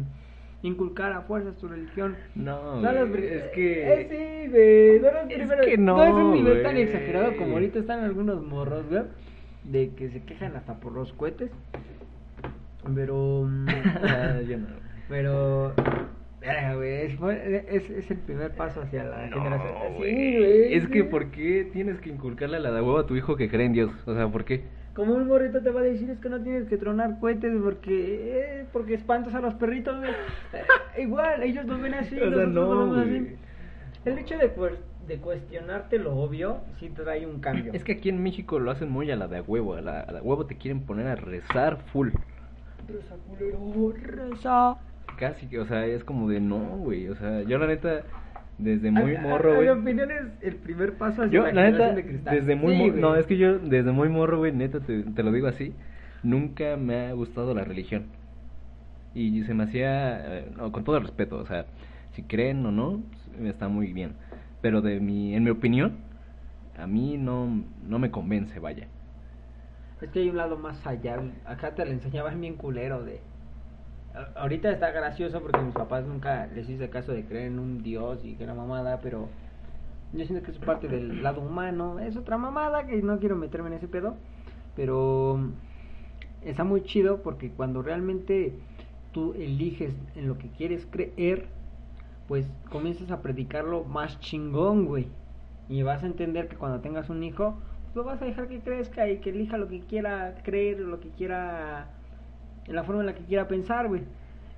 inculcar a fuerzas tu religión. No, es que... Eh, sí, güey, no es, es que no, no es un nivel tan exagerado como ahorita están algunos morros, güey, de que se quejan hasta por los cohetes. Pero... Mm, Yo no. Pero es, es, el primer paso hacia la generación. Sí, Es que, ¿por qué tienes que inculcarle a la de huevo a tu hijo que cree en Dios? O sea, ¿por qué? Como un morrito te va a decir es que no tienes que tronar cohetes porque eh, porque espantas a los perritos, Igual, ellos lo ven así. O sea, no, así. El hecho de, de cuestionarte lo obvio sí trae un cambio. Es que aquí en México lo hacen muy a la de huevo. A la, a la huevo te quieren poner a rezar full. Reza, culero, reza casi, que, o sea, es como de no, güey, o sea, yo la neta desde muy morro, güey. Mi opinión es el primer paso hacia yo, la, neta, desde muy no, es que yo desde muy morro, güey, neta te, te, lo digo así, nunca me ha gustado la religión. Y se me hacía eh, no, con todo el respeto, o sea, si creen o no, está muy bien, pero de mi en mi opinión a mí no no me convence, vaya. Es que hay un lado más allá, acá te lo enseñaban bien culero de ahorita está gracioso porque mis papás nunca les hice caso de creer en un dios y que era mamada, pero yo siento que es parte del lado humano, es otra mamada que no quiero meterme en ese pedo, pero está muy chido porque cuando realmente tú eliges en lo que quieres creer, pues comienzas a predicarlo más chingón, güey. Y vas a entender que cuando tengas un hijo, pues lo vas a dejar que crezca y que elija lo que quiera creer, lo que quiera en la forma en la que quiera pensar, güey.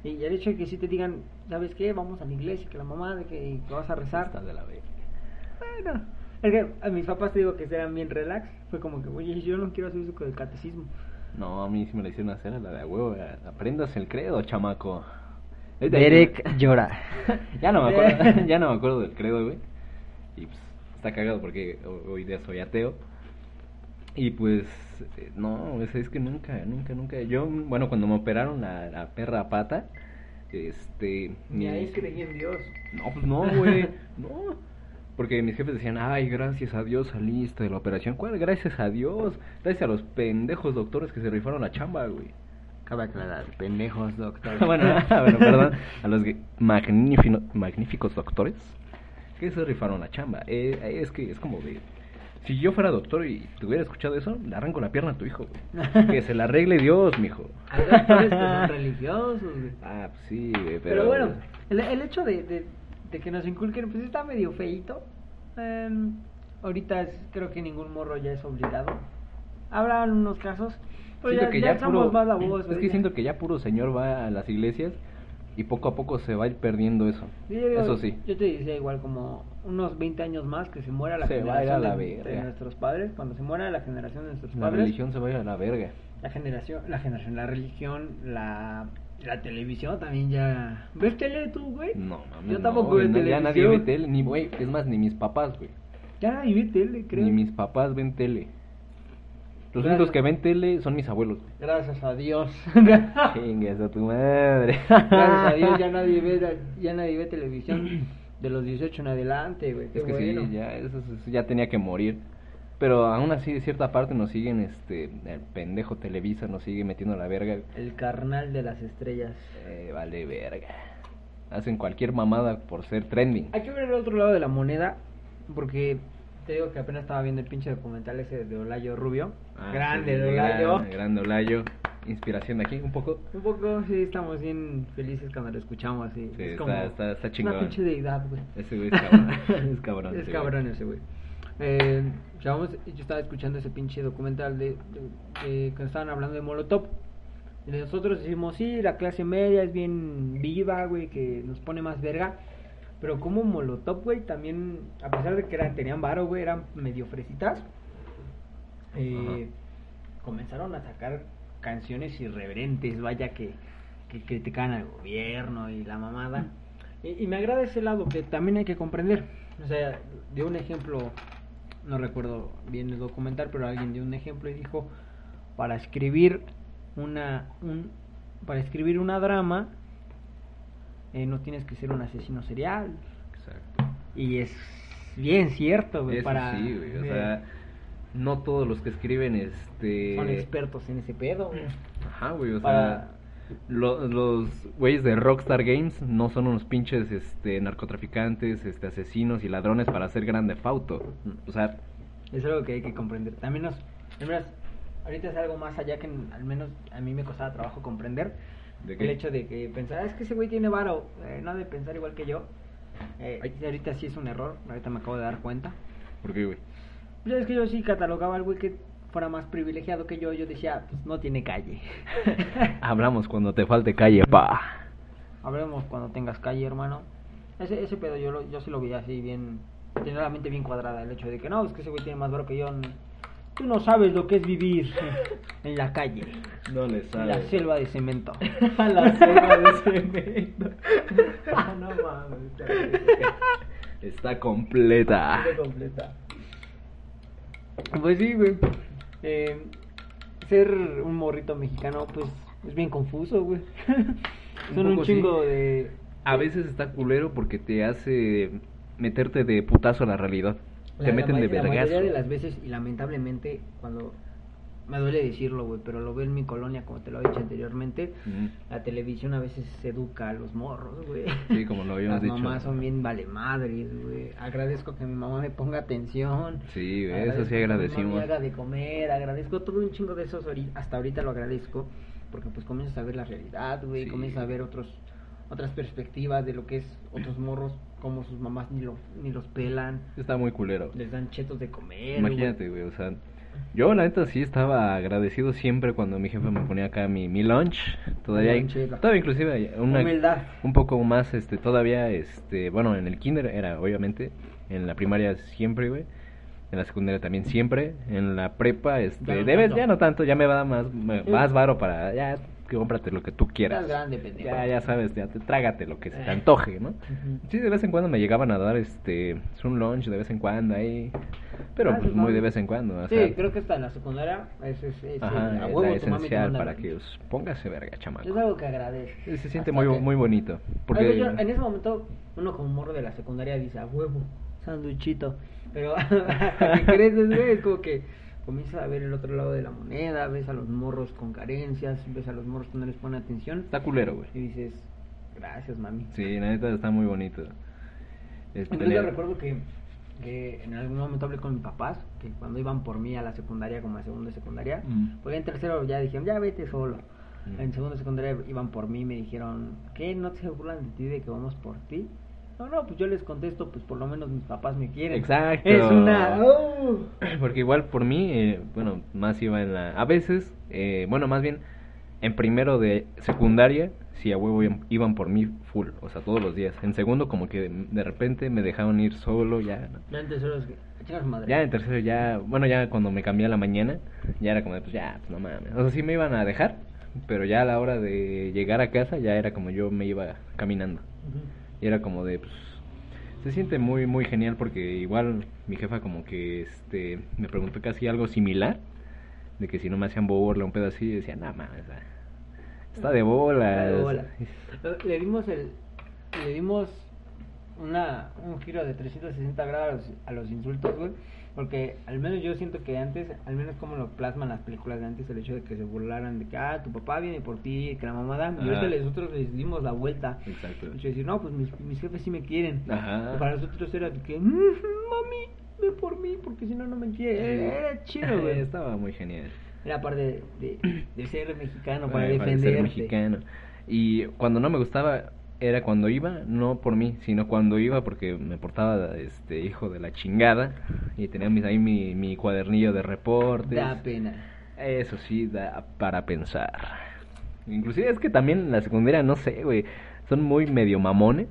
Y el hecho de que si te digan, ¿sabes qué? Vamos a la iglesia, que la mamá, de que, vas a rezar. de la Bueno, es que a mis papás te digo que eran bien relax. Fue como que, oye, yo no quiero hacer eso con el catecismo. No, a mí sí me la hicieron hacer la de huevo. Aprendas el credo, chamaco. Derek llora. ya no me acuerdo, ya no me acuerdo del credo, güey. Y pues está cagado porque hoy día soy ateo. Y pues, eh, no, es, que nunca, nunca, nunca. Yo, bueno, cuando me operaron la, la perra pata, este. Ni ahí creí en Dios. No, pues no, güey. no. Porque mis jefes decían, ay, gracias a Dios saliste de la operación. ¿Cuál? Gracias a Dios. Gracias a los pendejos doctores que se rifaron la chamba, güey. Cabe aclarar, pendejos doctores. bueno, bueno, perdón. A los magníficos doctores que se rifaron la chamba. Eh, es que es como de... Si yo fuera doctor y te hubiera escuchado eso, le arranco la pierna a tu hijo, güey. Que se la arregle Dios, mijo. Hay doctores que son religiosos, güey. Ah, pues sí, güey, pero... Pero bueno, el, el hecho de que nos inculquen, pues está medio feito. Em, ahorita creo que ningún morro ya es obligado. Habrá unos casos, pero ya, que ya, somos más la voz. Es que siento que ya puro señor va a las iglesias y poco a poco se va a ir perdiendo eso. eso sí. Yo te decía igual como unos 20 años más que se muera la generación de, nuestros padres, cuando se muera la generación de nuestros padres. La religión se vaya a la verga. La generación, la generación, la religión, la la televisión también ya. ¿Ves tele tú, güey? No, mames. Yo tampoco veo televisión. Ya nadie ve tele, ni, güey. Es más, ni mis papás, güey. Ya nadie ve tele, creo. Ni mis papás ven tele. Los únicos que ven tele son mis abuelos. Gracias a Dios. Chingues a tu madre. Gracias a Dios ya nadie ve, ya nadie ve televisión de los 18 en adelante, güey. Es que sí, ya, eso, eso ya tenía que morir. Pero aún así, de cierta parte, nos siguen, este, el pendejo Televisa nos sigue metiendo la verga. El carnal de las estrellas. Eh, vale verga. Hacen cualquier mamada por ser trending. Hay que ver el otro lado de la moneda, porque te digo que apenas estaba viendo el pinche documental ese de Olayo Rubio. Ah, grande de Olayo. grande Olayo. Inspiración de aquí, un poco. Un poco, sí, estamos bien felices cuando lo escuchamos. Sí, es como está, está, chingón. Una pinche deidad, güey. Ese güey es cabrón. es cabrón. Es cabrón ese güey. Eh, yo estaba escuchando ese pinche documental de, que estaban hablando de Molotov. Y nosotros decimos, sí, la clase media es bien viva, güey, que nos pone más verga. Pero como Molotov, güey, también, a pesar de que eran, tenían varo, güey, eran medio fresitas, eh, comenzaron a sacar canciones irreverentes, vaya, que, que critican al gobierno y la mamada. Y, y me agrada ese lado que también hay que comprender. O sea, de un ejemplo no recuerdo bien el documental, pero alguien dio un ejemplo y dijo, para escribir una, un, para escribir una drama, eh, no tienes que ser un asesino serial. Exacto. Y es bien cierto, güey, para... Sí, güey, o sea, no todos los que escriben, este... Son expertos en ese pedo, güey. Ajá, güey, o sea los güeyes de Rockstar Games no son unos pinches este narcotraficantes, este asesinos y ladrones para hacer grande fauto. O sea, es algo que hay que comprender. También nos, ahorita es algo más allá que al menos a mí me costaba trabajo comprender. El hecho de que pensar, ah, es que ese güey tiene varo, eh, no de pensar igual que yo. Eh, ahorita sí es un error, ahorita me acabo de dar cuenta. ¿Por qué, güey? Pues es que yo sí catalogaba al güey que fuera más privilegiado que yo, yo decía, pues no tiene calle. Hablamos cuando te falte calle, pa. Hablemos cuando tengas calle, hermano. Ese, ese pedo yo, lo, yo sí lo vi así bien, tiene la mente bien cuadrada, el hecho de que no, es que ese güey tiene más barro que yo. Tú no sabes lo que es vivir en la calle. No le sabes. La selva de cemento. la selva de cemento. no mames. Está completa. Está completa. Pues sí, güey. Eh, ser un morrito mexicano, pues es bien confuso, güey. Son un, chingo de. A veces está culero porque te hace meterte de putazo a la realidad. Te meten de vergazo. La mayoría de las veces, y lamentablemente, cuando me duele decirlo, güey, pero lo veo en mi colonia, como te lo he dicho anteriormente. La televisión a veces educa a los morros, güey. Sí, como lo habíamos dicho. Las mamás son bien vale madres, güey. Agradezco que mi mamá me ponga atención. Sí, eso sí agradecimos. Que me haga de comer, agradezco todo un chingo de esos, hasta ahorita lo agradezco, porque pues comienzas a ver la realidad, güey, comienzas a ver otros otras perspectivas de lo que es otros morros como sus mamás ni, lo, ni los pelan. Está muy culero. Les dan chetos de comer. Imagínate, güey, o sea, yo, la neta, sí estaba agradecido siempre cuando mi jefe me ponía acá mi, mi lunch. Todavía, todavía inclusive una, un poco más, este, todavía, este, bueno, en el kinder era, obviamente, en la primaria siempre, güey. En la secundaria también siempre. En la prepa, este, debes, ya no tanto, ya me va más, más varo para, ya, cómprate lo que tú quieras. Grande, pendejo. Ya, ya sabes, ya te, trágate lo que se te antoje, ¿no? Sí, de vez en cuando me llegaban a dar este un lunch de vez en cuando ahí, pero Ah, pues sí, muy no. de vez en cuando. o Sí, sea, creo que está en la secundaria. Es, es, es, Ajá, es huevo, te esencial para lunch. que os póngase verga, chamaco. Es algo que agradece. Sí, Se siente muy, que- muy bonito. Porque... Algo yo- en ese momento, uno como morro de la secundaria dice, a huevo, sanduichito. Pero hasta que creces, güey, es como que comienzas a ver el otro lado de la moneda, ves a los morros con carencias, ves a los morros que no les ponen atención. Está culero, güey. Y dices, gracias, mami. Sí, la neta está muy bonito. Es Entonces yo recuerdo que, que en algún momento hablé con mis papás, que cuando iban por mí a la secundaria, como a segunda de secundaria, Mm. porque en tercero ya dijeron, ya vete solo. Mm. En segundo de secundaria iban por mí y me dijeron, ¿qué? ¿No se burlan de ti de que vamos por ti? No, no, pues yo les contesto, pues por lo menos mis papás me quieren. Exacto. Es una... ¡Oh! Porque igual por mí, eh, bueno, más iba en la... A veces, eh, bueno, más bien, en primero de secundaria, sí, a huevo iban- por mí full, o sea, todos los días. En segundo, como que de repente me dejaban ir solo, ya... ¿no? Ya en tercero. Ya en tercero, ya... Bueno, ya cuando me cambié a la mañana, ya era como de, pues ya, pues no mames. O sea, sí me iban a dejar, pero ya a la hora de llegar a casa, ya era como yo me iba caminando. Y era como de, pues, se siente muy, muy genial porque igual mi jefa como que, este, me preguntó casi algo similar, de que si no me hacían burla, un pedo así, y decía, nada ah, está de bola. Está de bola. Le dimos el... Le dimos una, un giro de 360 grados a los insultos, güey. Porque al menos yo siento que antes, al menos como lo plasman las películas de antes, el hecho de que se burlaran de que, ah, tu papá viene por ti, que la mamada, y ahorita nosotros les dimos la vuelta. Exacto. Decir, no, pues mis, mis jefes sí me quieren. Ajá. Para nosotros era de que, "Mm, mami, ve por mí, porque si no, no me quiere. Era chido, güey. Estaba muy genial. Era parte de, de, de ser mexicano, para Eh, para ser defenderte. mexicano. Y cuando no me gustaba era cuando iba, no por mí, sino cuando iba porque me portaba este hijo de la chingada y tenía mis, ahí mi, mi cuadernillo de reportes. Da pena. Eso sí, da para pensar. Inclusive es que también en la secundaria, no sé, güey, son muy medio mamones.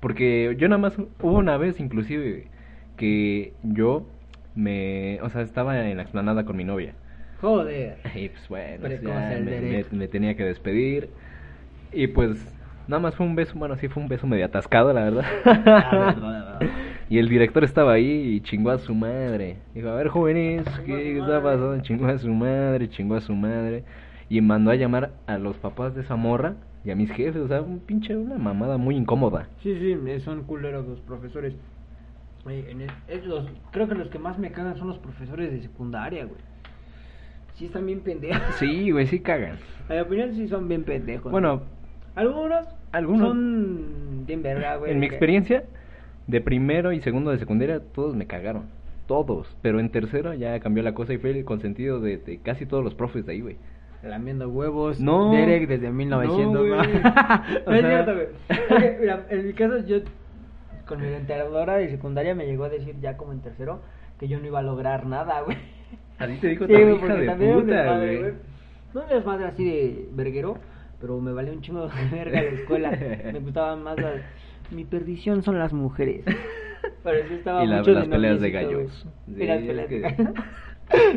Porque yo nada más, hubo una vez inclusive que yo me, o sea, estaba en la explanada con mi novia. Joder. Y pues bueno, ya me tenía que despedir. Y pues nada más fue un beso, bueno, sí fue un beso medio atascado, la verdad. Ah, y el director estaba ahí y chingó a su madre. Dijo, a ver, jóvenes, ¿qué está pasando? Chingó a su madre, chingó a su madre. Y mandó a llamar a los papás de esa morra y a mis jefes, o sea, un pinche, una mamada muy incómoda. Sí, sí, son culeros los profesores. Eh, en el- es los, creo que los que más me cagan son los profesores de secundaria, güey. Sí, están bien pendejos. Sí, güey, sí cagan. A mi opinión, sí son bien pendejos. Bueno, algunos, algunos- son bien verga, güey. en mi experiencia, de primero y segundo de secundaria, todos me cagaron. Todos. Pero en tercero ya cambió la cosa y fue el consentido de, de casi todos los profes de ahí, güey. Lamiendo huevos. No. Derek desde 1900. No, No, güey. no, O es cierto, güey. Oye, mira, en mi caso, yo con mi entrenadora de secundaria me llegó a decir ya como en tercero que yo no iba a lograr nada, güey. A ti te dijo Sí, güey, hija de también puta, güey. No un desmadre así de verguero, pero me valió un chingo de verga la escuela. me gustaba más la... Mi perdición son las mujeres. Pero sí estaba Y la- mucho las de peleas de gallos. Y Sí, las es peleas de gallos.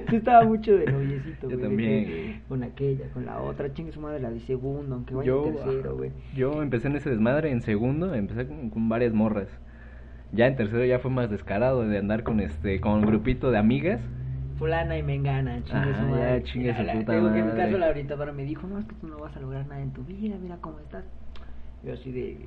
Sí estaba mucho de noviecito, Yo güey. de también, que. Con aquella, con la otra. Chingue su madre la de segundo, aunque vaya Yo, en tercero, güey. yo empecé en ese desmadre en segundo, empecé con, con varias morras. Ya en tercero ya fue más descarado de andar con este con un grupito de amigas. Fulana y mengana, chingue Ajá, su ya, madre. chingue su puta digo que En mi madre. caso, la orientadora me dijo: No, es que tú no vas a lograr nada en tu vida, mira cómo estás. Yo así de.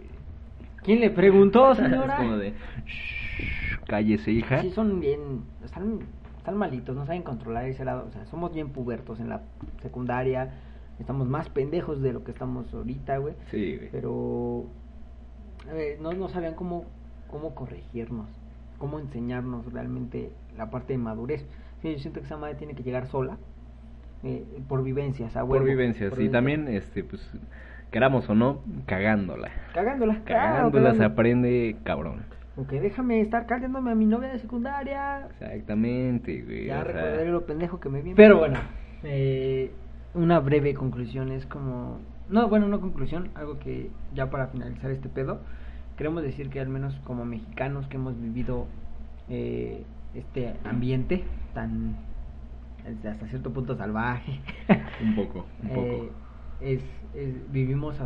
¿Quién le preguntó, señora? es como de "Shh, cállese, hija. Sí, son bien. Están, están malitos, no saben controlar ese lado. O sea, somos bien pubertos en la secundaria. Estamos más pendejos de lo que estamos ahorita, güey. Sí, güey. Pero. eh, no, no sabían cómo, cómo corregirnos. Cómo enseñarnos realmente la parte de madurez. Sí, yo siento que esa madre tiene que llegar sola. eh, por vivencias, a Por huevo, vivencias. por Y vivencias. también, este, pues, queramos o no, cagándola. Cagándola, claro, Cagándola se aprende cabrón. Ok, déjame estar callándome a mi novia de secundaria. Exactamente, güey. Ya sea, recordaré lo pendejo que me vi. Pero bueno, eh, una breve conclusión es como... No, bueno, no conclusión, algo que ya para finalizar este pedo, queremos decir que al menos como mexicanos que hemos vivido eh, este ambiente tan este, hasta cierto punto salvaje, Un poco, un poco. eh, es, vivimos,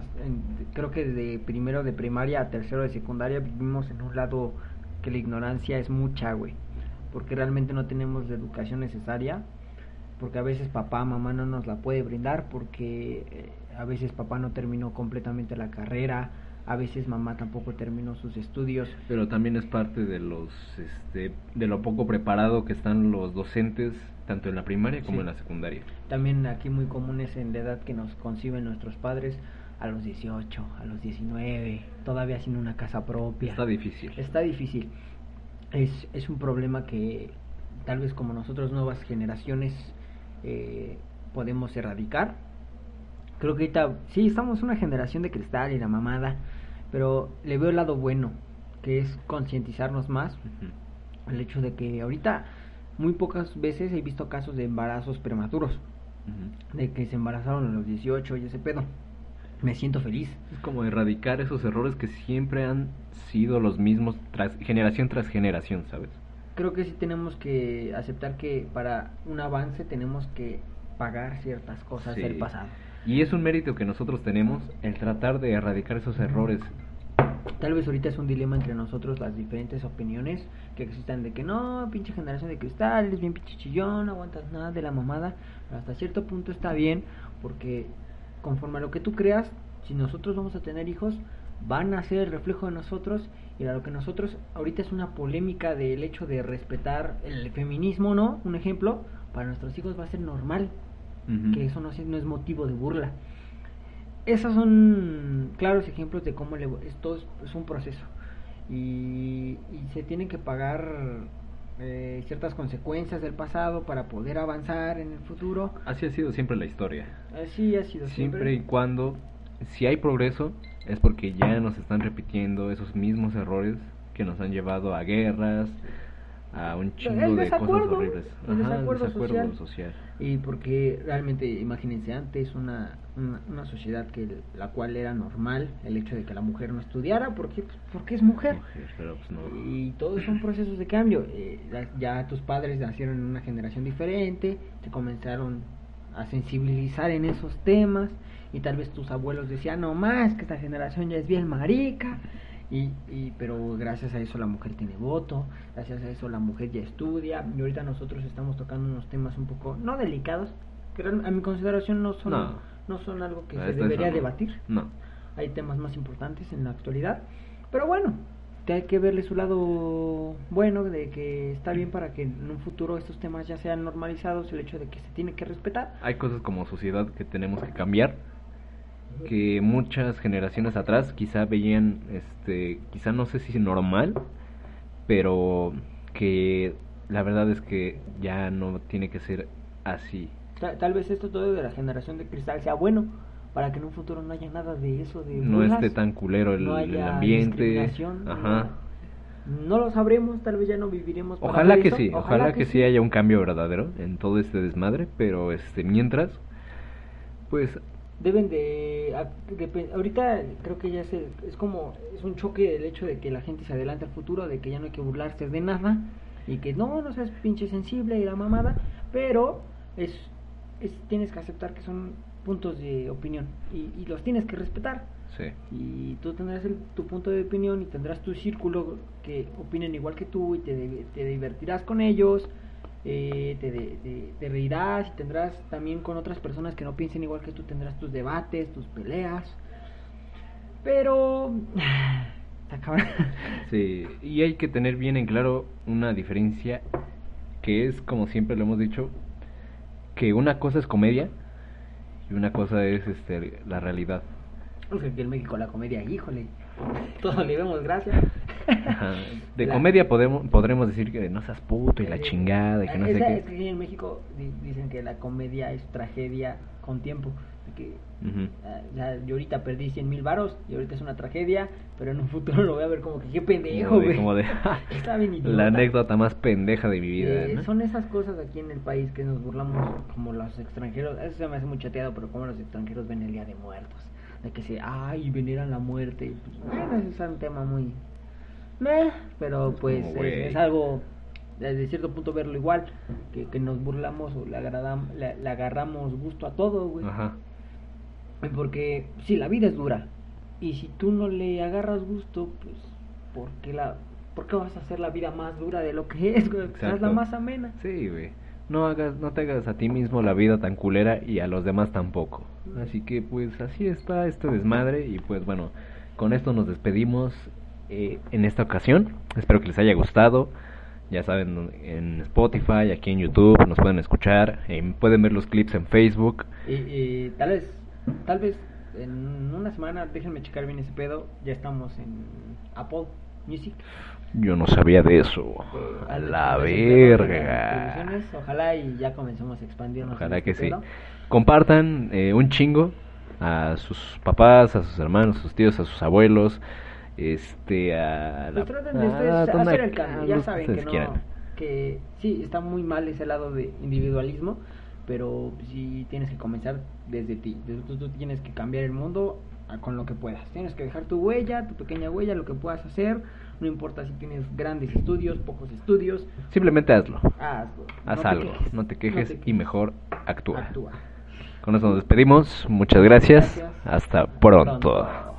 creo que de primero de primaria a tercero de secundaria vivimos en un lado que la ignorancia es mucha, güey. Porque realmente no tenemos la educación necesaria. Porque a veces papá, mamá no nos la puede brindar. Porque eh, a veces papá no terminó completamente la carrera a veces mamá tampoco terminó sus estudios. Pero también es parte de los, este, de lo poco preparado que están los docentes, tanto en la primaria como en la secundaria. También aquí muy comunes en la edad que nos conciben nuestros padres, a los 18, a los 19, todavía sin una casa propia. Está difícil. Está difícil. Es, es un problema que tal vez como nosotros nuevas generaciones eh, podemos erradicar. Creo que ahorita, sí, estamos una generación de cristal y la mamada, pero le veo el lado bueno, que es concientizarnos más. El hecho de que ahorita muy pocas veces he visto casos de embarazos prematuros, de que se embarazaron a los 18 y ese pedo. Me siento feliz. Es como erradicar esos errores que siempre han sido los mismos tras, generación tras generación, ¿sabes? Creo que sí tenemos que aceptar que para un avance tenemos que pagar ciertas cosas del pasado. Y es un mérito que nosotros tenemos el tratar de erradicar esos errores. Tal vez ahorita es un dilema entre nosotros las diferentes opiniones que existan de que no, pinche generación de cristal, es bien pinche chillón, no aguantas nada de la mamada. Pero hasta cierto punto está bien porque conforme a lo que tú creas, si nosotros vamos a tener hijos, van a ser el reflejo de nosotros y a lo que nosotros ahorita es una polémica del hecho de respetar el feminismo, ¿no? Un ejemplo, para nuestros hijos va a ser normal que eso no, no, es motivo de burla. Esos son claros ejemplos de cómo esto es, un proceso y, se tienen que pagar eh, ciertas consecuencias del pasado para poder avanzar en el futuro. Así ha sido siempre la historia. Así ha sido siempre. Siempre y cuando, si hay progreso, es porque ya nos están repitiendo esos mismos errores que nos han llevado a guerras, a un chingo de cosas horribles. El desacuerdo, social. Y porque realmente, imagínense, antes una, una, sociedad que la cual era normal el hecho de que la mujer no estudiara, porque, pues, porque es mujer. Pues, y todos son procesos de cambio. Eh, ya tus padres nacieron en una generación diferente, te comenzaron a sensibilizar en esos temas, y tal vez tus abuelos decían, no más, que esta generación ya es bien marica y, y, pero gracias a eso la mujer tiene voto, gracias a eso la mujer ya estudia. Y ahorita nosotros estamos tocando unos temas un poco, no delicados, que a mi consideración no son, no. son algo que se debería debatir. No. Hay temas más importantes en la actualidad. Pero bueno, hay que verle su lado bueno, de que está bien para que en un futuro estos temas ya sean normalizados, el hecho de que se tiene que respetar. Hay cosas como sociedad que tenemos que cambiar que muchas generaciones atrás quizá veían, este, quizá no sé si normal, pero que la verdad es que ya no tiene que ser así. Tal, vez esto todo de la generación de cristal sea bueno para que en un futuro no haya nada de eso de no esté tan culero el, ambiente. ajá. No, lo sabremos tal vez ya no viviremos ojalá que sí ojalá, que, sí haya un cambio verdadero en todo este desmadre pero este mientras pues deben de, ahorita creo que ya se, es como es un choque el hecho de que la gente se adelante al futuro de que ya no hay que burlarse de nada y que no no seas pinche sensible y la mamada pero es, es tienes que aceptar que son puntos de opinión y, los tienes que respetar sí. y tú tendrás tu punto de opinión y tendrás tu círculo que opinen igual que tú y te, te divertirás con ellos eh, te, te, reirás y tendrás también con otras personas que no piensen igual que tú, tendrás tus debates, tus peleas. Pero... sí, y hay que tener bien en claro una diferencia que es, como siempre lo hemos dicho, que una cosa es comedia y una cosa es este, la realidad. Porque aquí en México la comedia, híjole, todos le vemos gracias. De comedia podemos, podremos decir que no seas puto y la chingada y que no sé qué. Es que en México dicen que la comedia es tragedia con tiempo. Que, ah, yo ahorita perdí 100 mil varos y ahorita es una tragedia, pero en un futuro lo voy a ver como que qué pendejo, güey. De, la anécdota más pendeja de mi vida. Eh, son esas cosas aquí en el país que nos burlamos como los extranjeros. Eso se me hace muy chateado, pero como los extranjeros ven el día de muertos. De que se, ay, veneran la muerte. Pues, bueno, ese es un tema muy, pero pues es, algo desde cierto punto verlo igual, que, que nos burlamos o le, agradamos, le, agarramos gusto a todo, güey. Porque sí, la vida es dura. Y si tú no le agarras gusto, pues, ¿por qué, la, ¿por qué vas a hacer la vida más dura de lo que es, güey? Es la más amena. Sí, güey. No, hagas, no te hagas a ti mismo la vida tan culera y a los demás tampoco. Así que, pues, así está este desmadre. Y pues, bueno, con esto nos despedimos eh, en esta ocasión. Espero que les haya gustado. Ya saben, en Spotify, aquí en YouTube, nos pueden escuchar. pueden ver los clips en Facebook. Y, tal vez, tal vez en una semana, déjenme checar bien ese pedo. Ya estamos en Apple Music. Yo no sabía de eso. A la verga. Ojalá y ya comencemos a expandirnos. Ojalá que sí. Compartan eh, un chingo a sus papás, a sus hermanos, a sus tíos, a sus abuelos este a la, pues traten de ustedes hacer el cambio ya saben que no que sí está muy mal ese lado de individualismo pero sí tienes que comenzar desde ti. Tú, tú tienes que cambiar el mundo con lo que puedas. Tienes que dejar tu huella tu pequeña huella lo que puedas hacer. No importa si tienes grandes estudios pocos estudios. Simplemente hazlo. Hazlo. Haz algo no te quejes y mejor actúa. actúa. Con eso nos despedimos. Muchas gracias, hasta pronto.